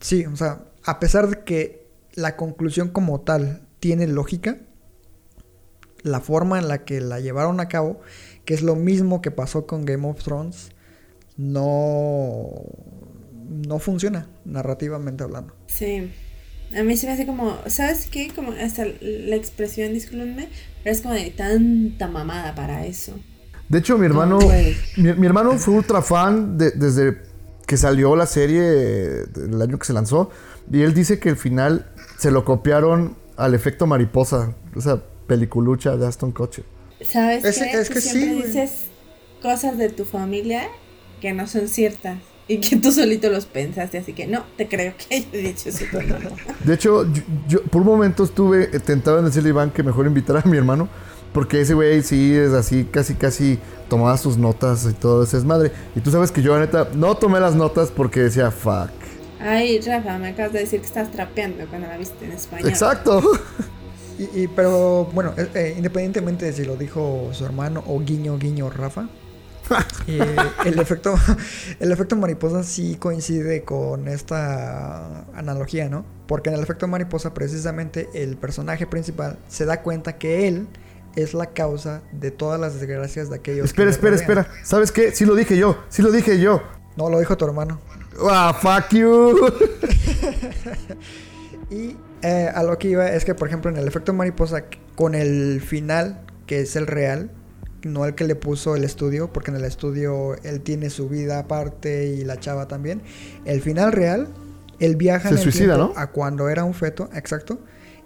sí, o sea, a pesar de que la conclusión como tal tiene lógica, la forma en la que la llevaron a cabo, que es lo mismo que pasó con Game of Thrones, no no funciona narrativamente hablando. Sí. A mí se me hace como, ¿sabes qué? Como hasta la expresión, discúlpenme, pero es como de tanta mamada para eso. De hecho, mi hermano, mi, hermano fue ultra fan desde que salió la serie, el año que se lanzó, y él dice que el final se lo copiaron al efecto mariposa, esa peliculucha de Aston Kutcher. ¿Sabes qué? Es que siempre dices cosas de tu familia que no son ciertas. Y que tú solito los pensaste, así que no, te creo que haya dicho eso. De hecho, yo, por un momento estuve tentado en decirle a Iván que mejor invitara a mi hermano, porque ese güey sí es así, casi, casi tomaba sus notas y todo ese es madre. Y tú sabes que yo, neta, no tomé las notas porque decía fuck. Ay, Rafa, me acabas de decir que estás trapeando cuando la viste en español. Exacto. Y, pero bueno, eh, eh, independientemente de si lo dijo su hermano o guiño guiño Rafa, eh, el, efecto, el efecto mariposa sí coincide con esta analogía, ¿no? Porque en el efecto mariposa precisamente el personaje principal se da cuenta que él es la causa de todas las desgracias de aquellos. Espera, espera, espera. ¿Sabes qué? Sí lo dije yo, sí lo dije yo. No, lo dijo tu hermano. Ah, fuck you. y eh, a lo que iba es que, por ejemplo, en el efecto mariposa, con el final, que es el real, no el que le puso el estudio, porque en el estudio él tiene su vida aparte y la chava también. El final real, él viaja Se en el suicida, ¿no? a cuando era un feto, exacto,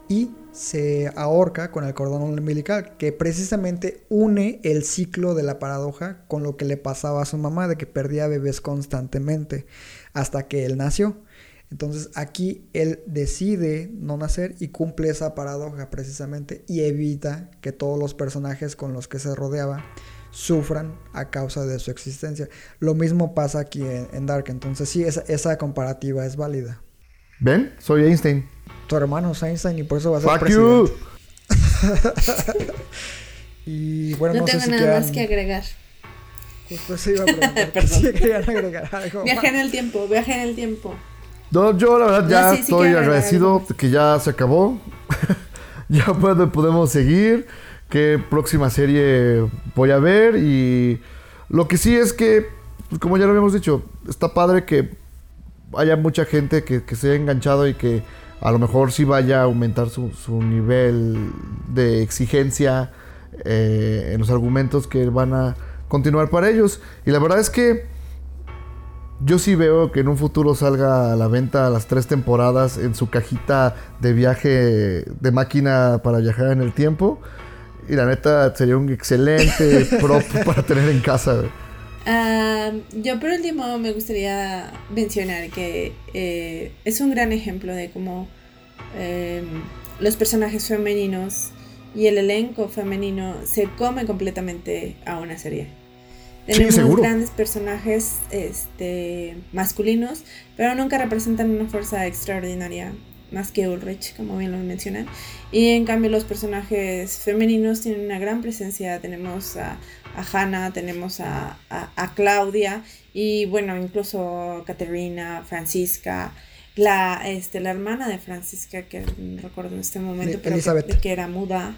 y se ahorca con el cordón umbilical, que precisamente une el ciclo de la paradoja con lo que le pasaba a su mamá, de que perdía bebés constantemente hasta que él nació. Entonces aquí él decide no nacer y cumple esa paradoja precisamente y evita que todos los personajes con los que se rodeaba sufran a causa de su existencia. Lo mismo pasa aquí en, en Dark, entonces sí, esa, esa comparativa es válida. ¿Ven? Soy Einstein. Tu hermano es Einstein y por eso va a ser Fuck presidente. you. Y bueno, no, no, tengo sé si nada más que agregar. Justo eso iba a preguntar. Perdón. Si querían agregar algo Viaje en el tiempo, viaje en el tiempo. No, yo la verdad ya sí, estoy agradecido que ya se acabó. ya puede- podemos seguir. ¿Qué próxima serie voy a ver? Y lo que sí es que, pues, como ya lo habíamos dicho, está padre que haya mucha gente que, que se haya enganchado y que a lo mejor sí vaya a aumentar su, su nivel de exigencia eh, en los argumentos que van a continuar para ellos. Y la verdad es que yo sí veo que en un futuro salga a la venta las tres temporadas en su cajita de viaje de máquina para viajar en el tiempo. Y la neta sería un excelente prop para tener en casa. Ah, yo por último me gustaría mencionar que eh, es un gran ejemplo de cómo eh, los personajes femeninos y el elenco femenino se come completamente a una serie. Tenemos grandes personajes este, masculinos, pero nunca representan una fuerza extraordinaria más que Ulrich, como bien lo mencionan. Y en cambio los personajes femeninos tienen una gran presencia. Tenemos a, a Hannah, tenemos a, a- a Claudia y bueno, incluso Caterina, Francisca, la, este, la hermana de Francisca, que no recuerdo en este momento, Li- pero que, era muda,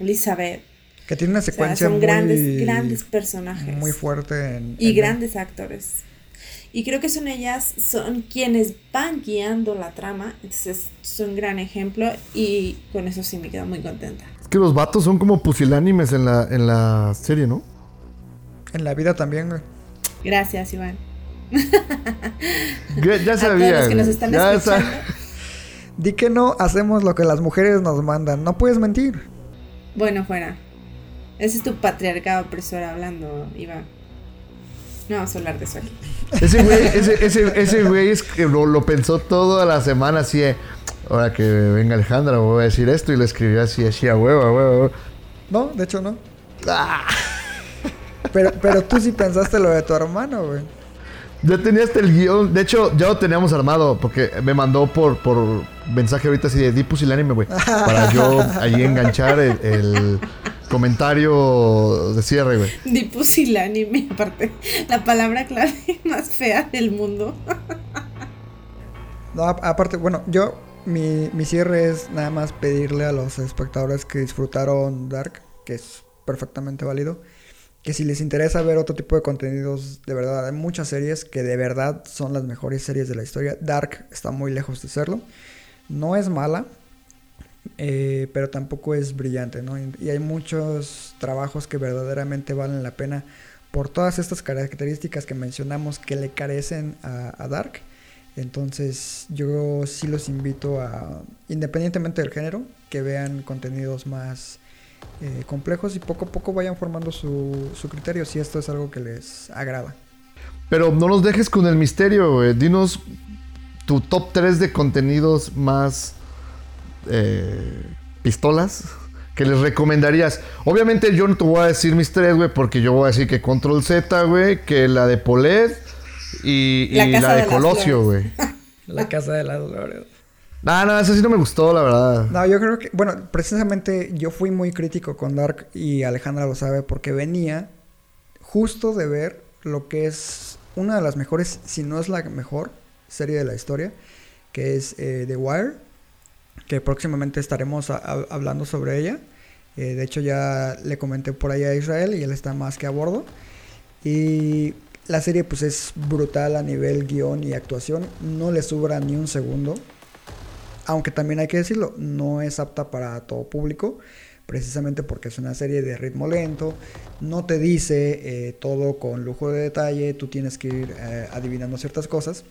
Elizabeth. Que tiene una O sea, secuencia son muy, grandes, grandes personajes. muy fuerte en, y en- grandes actores. Y creo que son ellas, son quienes van guiando la trama. Entonces es un gran ejemplo y con eso sí me quedo muy contenta. Es que los vatos son como pusilánimes en la, en la serie, ¿no? en la vida también, güey. Gracias, Iván. Ya, ya A sabía. todos los que nos güey. están Ya escuchando. Di que no hacemos lo que las mujeres nos mandan. No puedes mentir. Bueno, fuera. Ese es tu patriarcado opresor hablando, Iván. No vamos a hablar de eso aquí. Ese güey, ese, ese, ese güey es que lo, lo pensó toda la semana así de, ahora que venga Alejandra voy a decir esto y lo escribió así, así a huevo, a huevo. No, de hecho no. Pero, pero tú sí pensaste lo de tu hermano, güey. Ya tenía hasta el guion. De hecho, ya lo teníamos armado. Porque me mandó por, por mensaje ahorita así de di pusilánime, güey. Para yo ahí enganchar el, el comentario de cierre, güey. Di pusilánime, aparte, la palabra clave más fea del mundo. No, aparte, bueno, yo, mi, mi cierre es nada más pedirle a los espectadores que disfrutaron Dark, que es perfectamente válido, que si les interesa ver otro tipo de contenidos, de verdad, hay muchas series que de verdad son las mejores series de la historia. Dark está muy lejos de serlo. No es mala, eh, pero tampoco es brillante, ¿no? Y, hay muchos trabajos que verdaderamente valen la pena por todas estas características que mencionamos que le carecen a, Dark. Entonces yo sí los invito a, independientemente del género, que vean contenidos más eh, complejos y poco a poco vayan formando su, criterio si esto es algo que les agrada. Pero no nos dejes con el misterio, güey. Dinos tu top 3 de contenidos más eh, pistolas que les recomendarías. Obviamente yo no te voy a decir mis tres, güey, porque yo voy a decir que Control Z, güey, que la de Polet y, y La de Colosio, güey. La casa de las Dolores. No, no, esa sí no me gustó, la verdad. No, yo creo que, bueno, precisamente yo fui muy crítico con Dark y Alejandra lo sabe porque venía justo de ver lo que es una de las mejores, si no es la mejor serie de la historia, que es eh, The Wire, que próximamente estaremos hablando sobre ella. Eh, de hecho ya le comenté por ahí a Israel y él está más que a bordo. Y la serie pues es brutal a nivel guion y actuación, no le sobra ni un segundo aunque también hay que decirlo, no es apta para todo público, precisamente porque es una serie de ritmo lento, no te dice eh, todo con lujo de detalle, tú tienes que ir eh, adivinando ciertas cosas.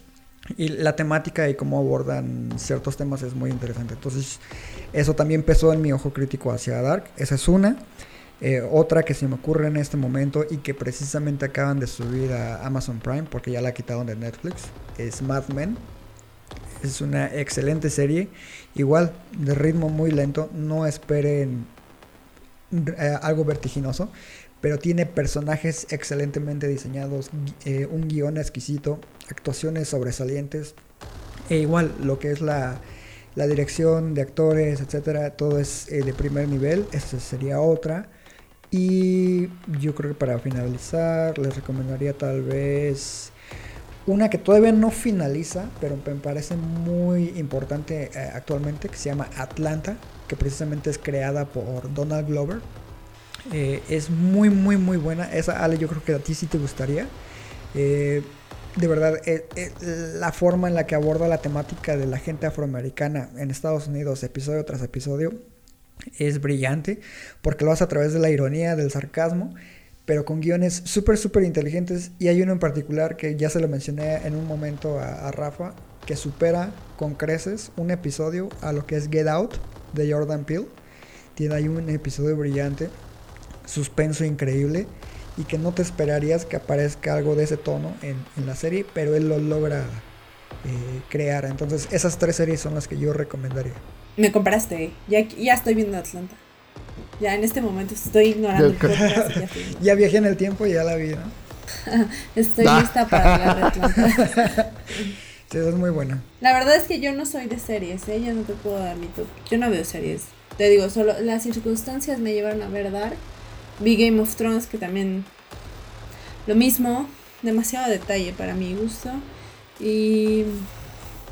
Y la temática y cómo abordan ciertos temas es muy interesante. Entonces, eso también pesó en mi ojo crítico hacia Dark. Esa es una. Eh, otra que se me ocurre en este momento y que precisamente acaban de subir a Amazon Prime porque ya la quitaron de Netflix es Mad Men. Es una excelente serie. Igual, de ritmo muy lento. No esperen eh, algo vertiginoso. Pero tiene personajes excelentemente diseñados. eh, un guion exquisito. Actuaciones sobresalientes. E igual, lo que es la, la dirección de actores, etcétera, todo es eh, de primer nivel. Esa sería otra. Y yo creo que para finalizar, les recomendaría tal vez una que todavía no finaliza, pero me parece muy importante eh, actualmente, que se llama Atlanta, que precisamente es creada por Donald Glover. Eh, es muy, muy, muy buena. Esa, Ale, yo creo que a ti sí te gustaría. De verdad, eh, eh, la forma en la que aborda la temática de la gente afroamericana en Estados Unidos, episodio tras episodio, es brillante, porque lo hace a través de la ironía, del sarcasmo, pero con guiones súper, súper inteligentes. Y hay uno en particular que ya se lo mencioné en un momento a, a Rafa, que supera con creces un episodio a lo que es Get Out de Jordan Peele. Tiene ahí un episodio brillante, suspenso increíble y que no te esperarías que aparezca algo de ese tono en, en la serie, pero él lo logra eh, crear. Entonces esas tres series son las que yo recomendaría. Me compraste. Ya, ya estoy viendo Atlanta. Ya en este momento estoy ignorando el Ya- podcast. viajé en el tiempo y ya la vi, ¿no? Estoy lista para hablar de Atlanta. Sí, es muy buena. La verdad es que yo no soy de series, ¿eh? Yo no te puedo dar mi top. Yo no veo series. Te digo, solo las circunstancias me llevaron a ver Dark. Vi Game of Thrones, que también lo mismo, demasiado detalle para mi gusto. Y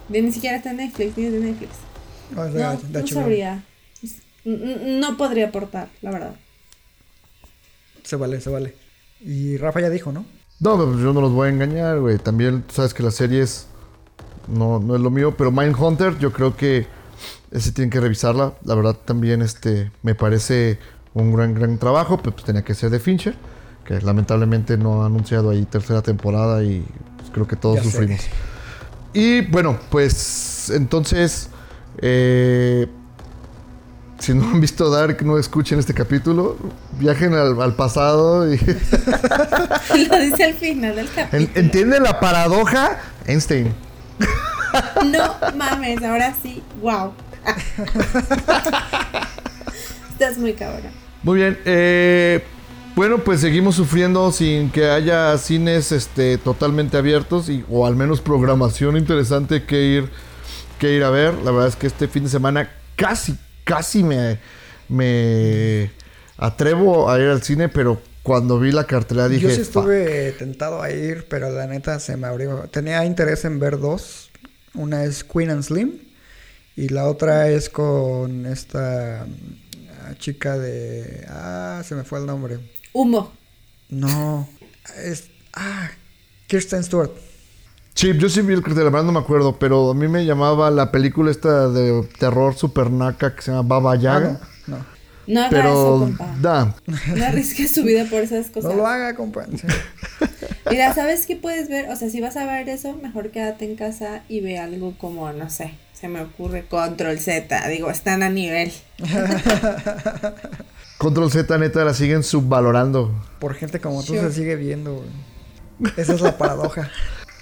ni ni siquiera está en Netflix, ni es de Netflix. No, de- No, sabría. No podría aportar, la verdad. Se vale, se vale. Y Rafa ya dijo, ¿no? No, pues yo no los voy a engañar, güey. También tú sabes que las series no, no es lo mío, pero Mindhunter yo creo que ese tienen que revisarla. La verdad también este me parece un gran gran trabajo, pero pues tenía que ser de Fincher, que lamentablemente no ha anunciado ahí tercera temporada y pues, creo que todos Ya sé. sufrimos. Y bueno, pues entonces eh, si no han visto Dark, no escuchen este capítulo. Viajen al, al pasado y Lo dice al final del capítulo. ¿Entienden la paradoja? Einstein. No mames, ahora sí, wow. Estás muy cabrón. Muy bien. eh, bueno, pues seguimos sufriendo sin que haya cines este, totalmente abiertos y, o al menos programación interesante que ir, que ir a ver. La verdad es que este fin de semana casi, casi me, me atrevo a ir al cine, pero cuando vi la cartelera dije... Yo sí "Fuck". estuve tentado a ir, pero la neta se me abrió. Tenía interés en ver dos. Una es Queen and Slim y la otra es con esta chica de... Ah, se me fue el nombre. Humo. No, es... Ah, Kirsten Stewart. Sí, yo sí vi el cartel, la verdad no me acuerdo, pero a mí me llamaba la película esta de terror super naca que se llama Baba Yaga. Ah, no, no. No haga pero eso, compa. da, No arriesgue su vida por esas No cosas. lo haga, compa. Mira, ¿sabes qué puedes ver? O sea, si vas a ver eso, mejor quédate en casa y ve algo como, no sé, se me ocurre Control Z. Digo, están a nivel. Control Z neta la siguen subvalorando. Por gente como tú Sure. se sigue viendo. güey. Esa es la paradoja.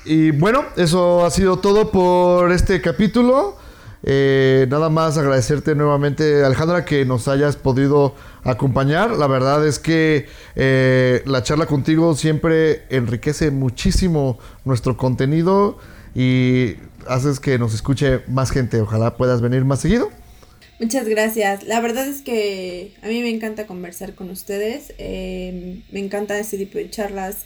Y bueno, eso ha sido todo por este capítulo. Eh, nada más agradecerte nuevamente, Alejandra, que nos hayas podido acompañar. La verdad es que eh, la charla contigo siempre enriquece muchísimo nuestro contenido y haces que nos escuche más gente. Ojalá puedas venir más seguido. Muchas gracias. La verdad es que a mí me encanta conversar con ustedes. eh, me encanta este tipo de charlas.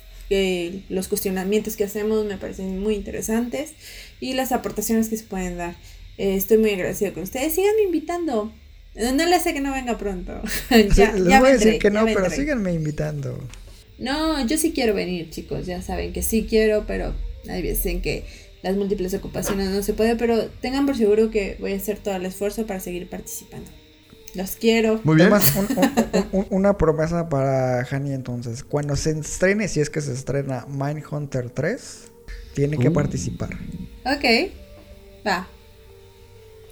los cuestionamientos que hacemos me parecen muy interesantes y las aportaciones que se pueden dar. Eh, estoy muy agradecido con ustedes. Síganme invitando. No le hace que no venga pronto. Sí, ya, les ya voy a decir que no, pero síganme invitando. No, yo sí quiero venir, chicos. Ya saben que sí quiero, pero hay veces en que las múltiples ocupaciones no se puede. Pero tengan por seguro que voy a hacer todo el esfuerzo para seguir participando. Los quiero. Muy bien. Además, un- un- un- una promesa para Hani entonces. Cuando se estrene, si es que se estrena Mindhunter 3, tiene que Uh. participar. Ok. Va.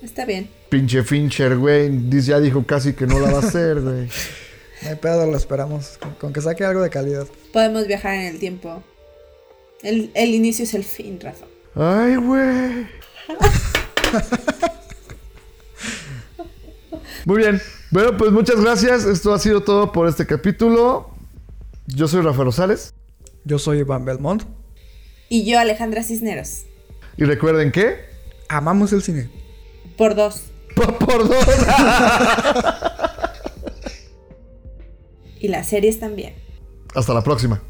Está bien. Pinche Fincher, güey. Ya dijo casi que no la va a hacer, güey. No hay pedo, lo esperamos. Con, con que saque algo de calidad. Podemos viajar en el tiempo. El, el inicio es el fin, Rafa. Ay, güey. Muy bien. Bueno, pues muchas gracias. Esto ha sido todo por este capítulo. Yo soy Rafa Rosales. Yo soy Iván Belmont. Y yo, Alejandra Cisneros. Y recuerden que. Amamos el cine. Por dos. Por, por dos. Y las series también. Hasta la próxima.